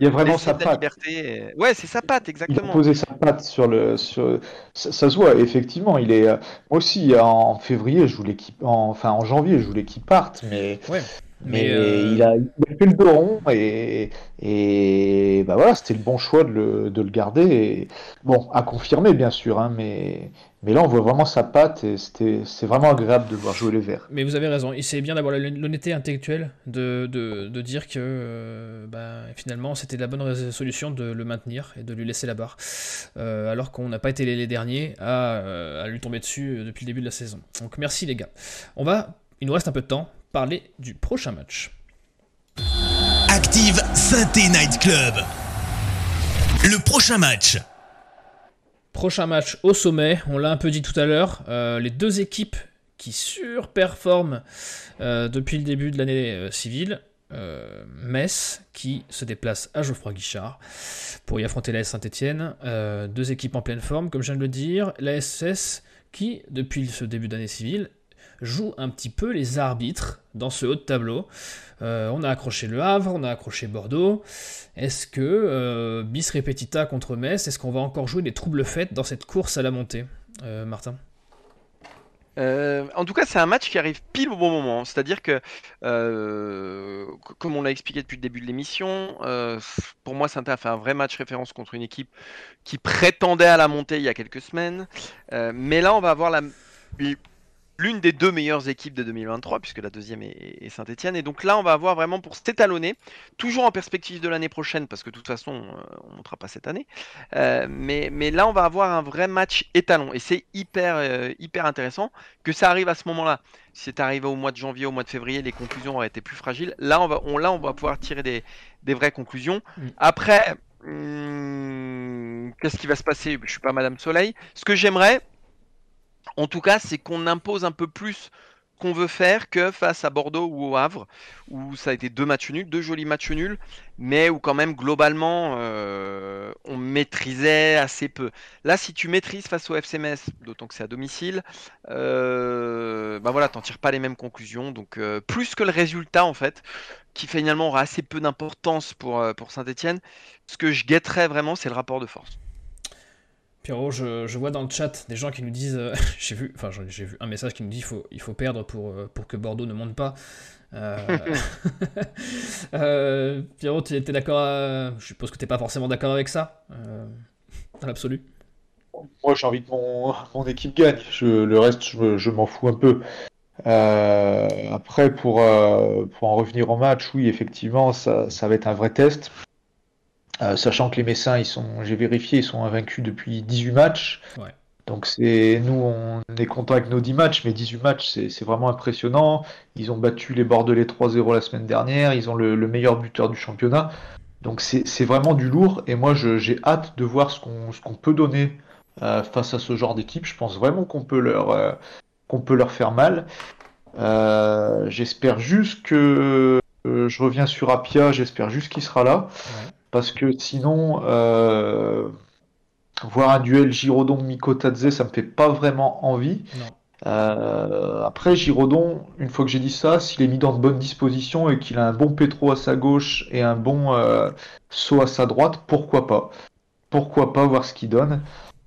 S4: il y a vraiment sa patte.
S5: Liberté. Ouais, c'est sa patte, exactement.
S4: Il a posé sa patte sur le, sur... Ça, se voit effectivement. Il est, moi aussi, en février, je voulais qu'il, enfin en janvier, je voulais qu'il parte, mais. Mais, euh, il, a, fait le dos rond et, et bah voilà, c'était le bon choix de le, de le garder. Et, bon, à confirmer bien sûr, hein, mais, mais là, on voit vraiment sa patte et c'est vraiment agréable de voir jouer les Verts.
S3: Mais vous avez raison, c'est bien d'avoir l'honnêteté intellectuelle de, de, de, dire que euh, bah, finalement c'était la bonne solution de le maintenir et de lui laisser la barre. Euh, alors qu'on n'a pas été les, derniers à, euh, à, lui tomber dessus depuis le début de la saison. Donc merci les gars. On va, il nous reste un peu de temps, parler du prochain match.
S1: Active Synthé Night Club. Le prochain match.
S3: Prochain match au sommet, on l'a un peu dit tout à l'heure, euh, les deux équipes qui surperforment euh, depuis le début de l'année euh, civile. Metz qui se déplace à Geoffroy Guichard pour y affronter la Saint-Etienne. deux équipes en pleine forme, comme je viens de le dire. La SS qui, depuis ce début d'année civile, joue un petit peu les arbitres dans ce haut de tableau. Euh, on a accroché Le Havre, on a accroché Bordeaux. Est-ce que euh, bis repetita contre Metz, est-ce qu'on va encore jouer des troubles faites dans cette course à la montée, euh, Martin?
S5: En tout cas, c'est un match qui arrive pile au bon moment. C'est-à-dire que, comme on l'a expliqué depuis le début de l'émission, pour moi, Saint-Étienne a fait un vrai match référence contre une équipe qui prétendait à la montée il y a quelques semaines. mais là, on va avoir la, l'une des deux meilleures équipes de 2023, puisque la deuxième est, Saint-Etienne. Et donc là, on va avoir vraiment pour s'étalonner, toujours en perspective de l'année prochaine, parce que de toute façon, euh, on ne montera pas cette année. Euh, mais, mais là, on va avoir un vrai match étalon. Et c'est hyper, euh, hyper intéressant que ça arrive à ce moment-là. Si c'est arrivé au mois de janvier, au mois de février, les conclusions auraient été plus fragiles. Là, on va, on, là, on va pouvoir tirer des, des vraies conclusions. Mm. Après, hmm, qu'est-ce qui va se passer? Je ne suis pas Madame Soleil. Ce que j'aimerais, en tout cas, c'est qu'on impose un peu plus qu'on veut faire que face à Bordeaux ou au Havre, où ça a été deux matchs nuls, deux jolis matchs nuls, mais où quand même globalement euh, on maîtrisait assez peu. Là, si tu maîtrises face au FCMS, d'autant que c'est à domicile, euh, bah voilà, t'en tires pas les mêmes conclusions. Donc euh, plus que le résultat en fait, qui finalement aura assez peu d'importance pour, pour Saint-Etienne, ce que je guetterais vraiment, c'est le rapport de force.
S3: Pierrot, je, vois dans le chat des gens qui nous disent, euh, (laughs) j'ai vu, un message qui nous dit il faut, il faut perdre pour, euh, pour que Bordeaux ne monte pas. Euh... (laughs) Pierrot, tu es, d'accord Je suppose que tu pas forcément d'accord avec ça, dans l'absolu.
S4: Moi, j'ai envie que mon, (laughs) équipe gagne. Le reste, je, m'en fous un peu. après, pour, pour en revenir au match, oui, effectivement, ça, ça va être un vrai test. Euh, sachant que les Messins, ils sont, j'ai vérifié, ils sont invaincus depuis 18 matchs. Donc c'est nous, on est content avec nos 10 matchs, mais 18 matchs, c'est vraiment impressionnant. Ils ont battu les Bordelais 3-0 la semaine dernière. Ils ont le, meilleur buteur du championnat. Donc c'est vraiment du lourd. Et moi, j'ai hâte de voir ce qu'on peut donner euh, face à ce genre d'équipe. Je pense vraiment qu'on peut leur euh, qu'on peut leur faire mal. j'espère juste que je reviens sur Apia. J'espère juste qu'il sera là parce que sinon, euh, voir un duel Giraudon-Mikotadze, ça me fait pas vraiment envie. Euh, après, Giraudon, une fois que j'ai dit ça, s'il est mis dans de bonnes dispositions et qu'il a un bon Petro à sa gauche et un bon euh, saut à sa droite, pourquoi pas? Pourquoi pas voir ce qu'il donne?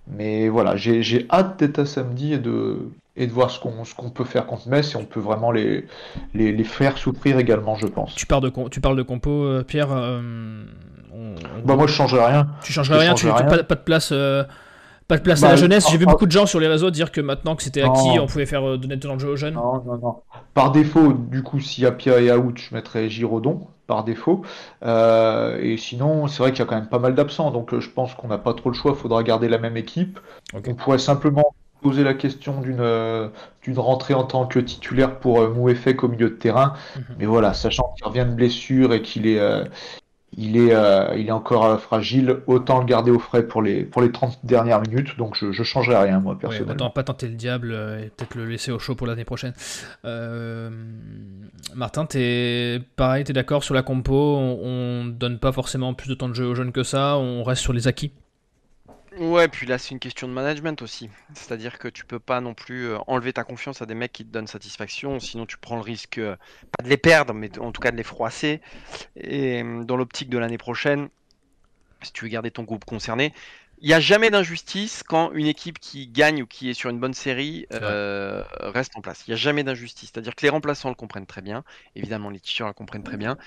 S4: Mais voilà, j'ai hâte d'être à samedi et de, et de voir ce qu'on peut faire contre Metz et on peut vraiment les, les, faire souffrir également, je pense.
S3: Tu parles de, tu parles de compo, Pierre
S4: bah moi je changerais rien.
S3: Tu changerais rien, tu, Pas, pas, de place. Euh, pas de place à la bah, jeunesse. J'ai vu beaucoup de gens sur les réseaux dire que maintenant que c'était acquis, on pouvait faire euh, donner dans le jeu aux jeunes.
S4: Non, non, non. Par défaut, du coup, si Apia et out, je mettrais Giraudon par défaut. Euh, et sinon, c'est vrai qu'il y a quand même pas mal d'absents, donc je pense qu'on n'a pas trop le choix. Il faudra garder la même équipe. On pourrait simplement poser la question d'une d'une rentrée en tant que titulaire pour Mouefek au milieu de terrain. Mhm. Mais voilà, sachant qu'il revient de blessure et qu'il est il est, euh, il est encore euh, fragile, autant le garder au frais pour les, pour les 30 dernières minutes, donc je ne changerai rien moi personnellement.
S3: autant pas tenter le diable euh, et peut-être le laisser au chaud pour l'année prochaine. Martin, es pareil, tu es d'accord sur la compo, on, ne donne pas forcément plus de temps de jeu aux jeunes que ça, on reste sur les acquis?
S5: Ouais, puis là, c'est une question de management aussi. C'est-à-dire que tu peux pas non plus euh, enlever ta confiance à des mecs qui te donnent satisfaction, sinon tu prends le risque, euh, pas de les perdre, mais en tout cas de les froisser. Et euh, dans l'optique de l'année prochaine, si tu veux garder ton groupe concerné, il n'y a jamais d'injustice quand une équipe qui gagne ou qui est sur une bonne série euh, reste en place. Il n'y a jamais d'injustice. C'est-à-dire que les remplaçants le comprennent très bien. Évidemment, les t-shirts le comprennent très bien.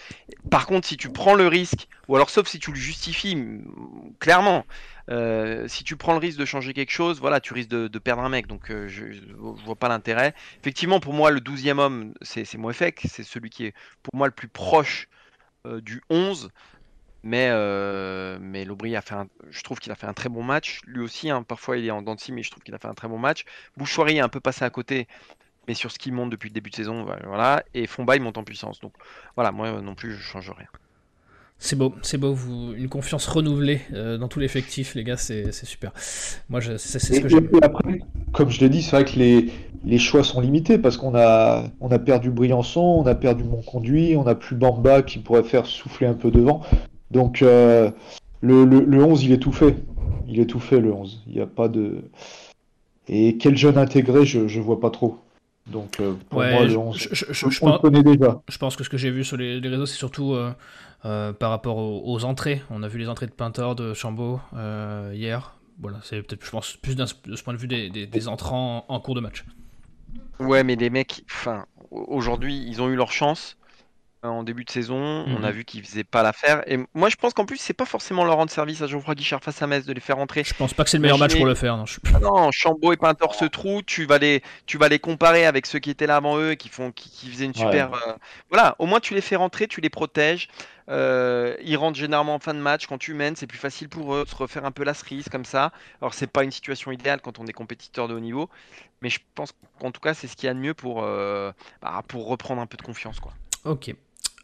S5: Par contre, si tu prends le risque, ou alors sauf si tu le justifies clairement, euh, si tu prends le risque de changer quelque chose, voilà, tu risques de, perdre un mec. Donc euh, je ne vois pas l'intérêt. Effectivement, pour moi, le 12e homme, c'est Moefek. C'est celui qui est pour moi le plus proche du 11. Mais, euh, mais Lobry a fait un, je trouve qu'il a fait un très bon match. Lui aussi, hein, parfois il est en dents mais je trouve qu'il a fait un très bon match. Bouchoirie est un peu passé à côté, mais sur ce qui monte depuis le début de saison, voilà. Et Fomba il monte en puissance. Donc voilà, moi non plus, je change rien.
S3: C'est beau, c'est beau, vous, une confiance renouvelée euh, dans tout l'effectif, les gars, c'est super. Moi, c'est ce que j'aime.
S4: Après, comme je l'ai dit, c'est vrai que les, les choix sont limités parce qu'on a, on a perdu Briançon, on a perdu Montconduit, on a plus Bamba qui pourrait faire souffler un peu devant. Donc euh, le, le, 11, il est tout fait. Il est tout fait le 11. Il n'y a pas de. Et quel jeune intégré, je ne vois pas trop. Donc euh, pour moi, le 11, je, je,
S3: on pense, connaît déjà. Je pense que ce que j'ai vu sur les, réseaux, c'est surtout euh, par rapport aux, entrées. On a vu les entrées de Pintor, de Chambaud hier. Voilà, c'est peut-être, je pense, plus de ce point de vue des, des, entrants en, en, cours de match.
S5: Ouais, mais les mecs, enfin, aujourd'hui, ils ont eu leur chance en début de saison. On a mhm. vu qu'ils faisaient pas l'affaire. Et moi, je pense qu'en plus, c'est pas forcément leur rendre service à Geoffroy Guichard face à Metz de les faire rentrer.
S3: Je pense pas que c'est le meilleur match pour le faire. Non, je...
S5: Ah non Chambaud et Pintor se trou. Tu vas les, tu vas les comparer avec ceux qui étaient là avant eux, qui font, qui, faisaient une super. Euh, voilà. Au moins, tu les fais rentrer, tu les protèges. Euh, ils rentrent généralement en fin de match quand tu mènes, c'est plus facile pour eux de se refaire un peu la cerise comme ça. Alors c'est pas une situation idéale quand on est compétiteur de haut niveau, mais je pense qu'en tout cas c'est ce qu'il y a de mieux pour, euh, bah, pour reprendre un peu de confiance quoi.
S3: Ok,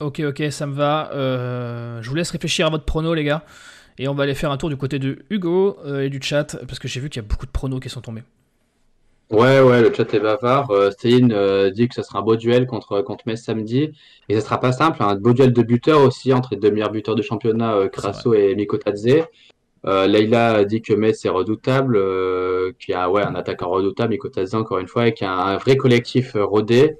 S3: Ok, ok, ça me va. Euh, je vous laisse réfléchir à votre prono, les gars. Et on va aller faire un tour du côté de Hugo euh, et du chat, parce que j'ai vu qu'il y a beaucoup de pronos qui sont tombés.
S6: Ouais, ouais, le chat est bavard. Euh, Céline dit que ce sera un beau duel contre, contre Metz samedi. Et ce sera pas simple, un beau duel de buteurs aussi entre les deux meilleurs buteurs de championnat, Crasso et Mikotadze. Leïla dit que Metz est redoutable, qu'il y a ouais, un attaquant redoutable, Mikotadze encore une fois, et qu'il y a un vrai collectif rodé.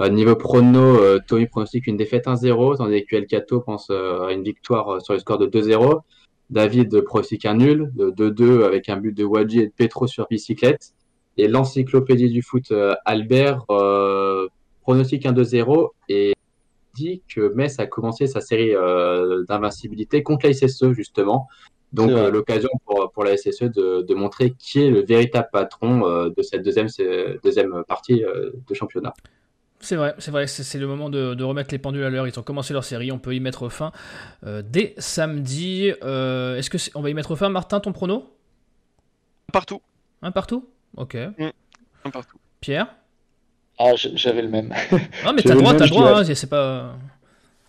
S6: Euh, niveau prono, euh, Tommy pronostique une défaite 1-0, tandis que El Cato pense euh, à une victoire sur le score de 2-0. David pronostique un nul, 2-2 avec un but de Wadji et de Petro sur bicyclette. Et l'encyclopédie du foot Albert pronostique un 2-0 et dit que Metz a commencé sa série d'invincibilité contre la SSE justement. Donc l'occasion pour, pour, la SSE de, de, montrer qui est le véritable patron de cette deuxième, deuxième partie de championnat.
S3: C'est vrai, c'est vrai, c'est le moment de, remettre les pendules à l'heure. Ils ont commencé leur série, on peut y mettre fin euh, dès samedi. Euh, est-ce que on va y mettre fin, Martin, ton prono?
S5: Partout.
S3: Un partout? Ok.
S5: Mm. Un partout.
S3: Pierre?
S4: Ah, j'avais le même. (laughs)
S3: Non, mais t'as le droit, t'as le droit, hein, c'est pas.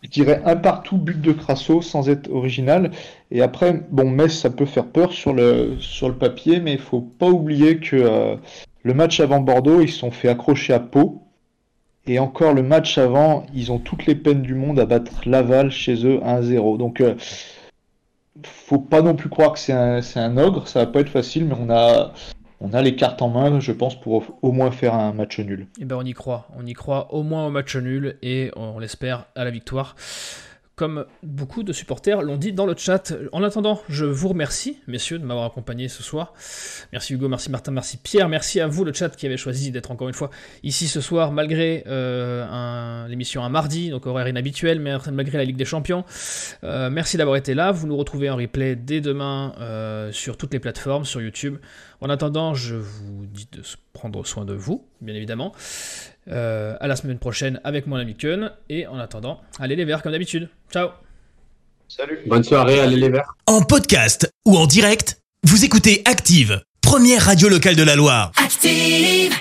S4: Je dirais un partout, but de Crasso, sans être original. Et après, bon, Metz, ça peut faire peur sur le, sur le papier, mais il faut pas oublier que euh, le match avant Bordeaux, ils se sont fait accrocher à Pau. Et encore le match avant, ils ont toutes les peines du monde à battre Laval chez eux 1-0. Donc, euh, faut pas non plus croire que c'est un, ogre, ça va pas être facile, mais on a, on a les cartes en main, je pense, pour au moins faire un match nul.
S3: Et eh ben on y croit, on y croit au moins au match nul et on l'espère à la victoire comme beaucoup de supporters l'ont dit dans le chat. En attendant, je vous remercie, messieurs, de m'avoir accompagné ce soir. Merci Hugo, merci Martin, merci Pierre, merci à vous, le chat, qui avait choisi d'être encore une fois ici ce soir, malgré euh, l'émission un mardi, donc horaire inhabituel, mais malgré la Ligue des Champions. Euh, merci d'avoir été là. Vous nous retrouvez en replay dès demain euh, sur toutes les plateformes, sur YouTube. En attendant, je vous dis de prendre soin de vous, bien évidemment. Euh, à la semaine prochaine avec mon ami Kun. Et en attendant, allez les verts comme d'habitude. Ciao
S6: Salut Bonne soirée, allez les verts
S1: En podcast ou en direct, vous écoutez Active, première radio locale de la Loire. Active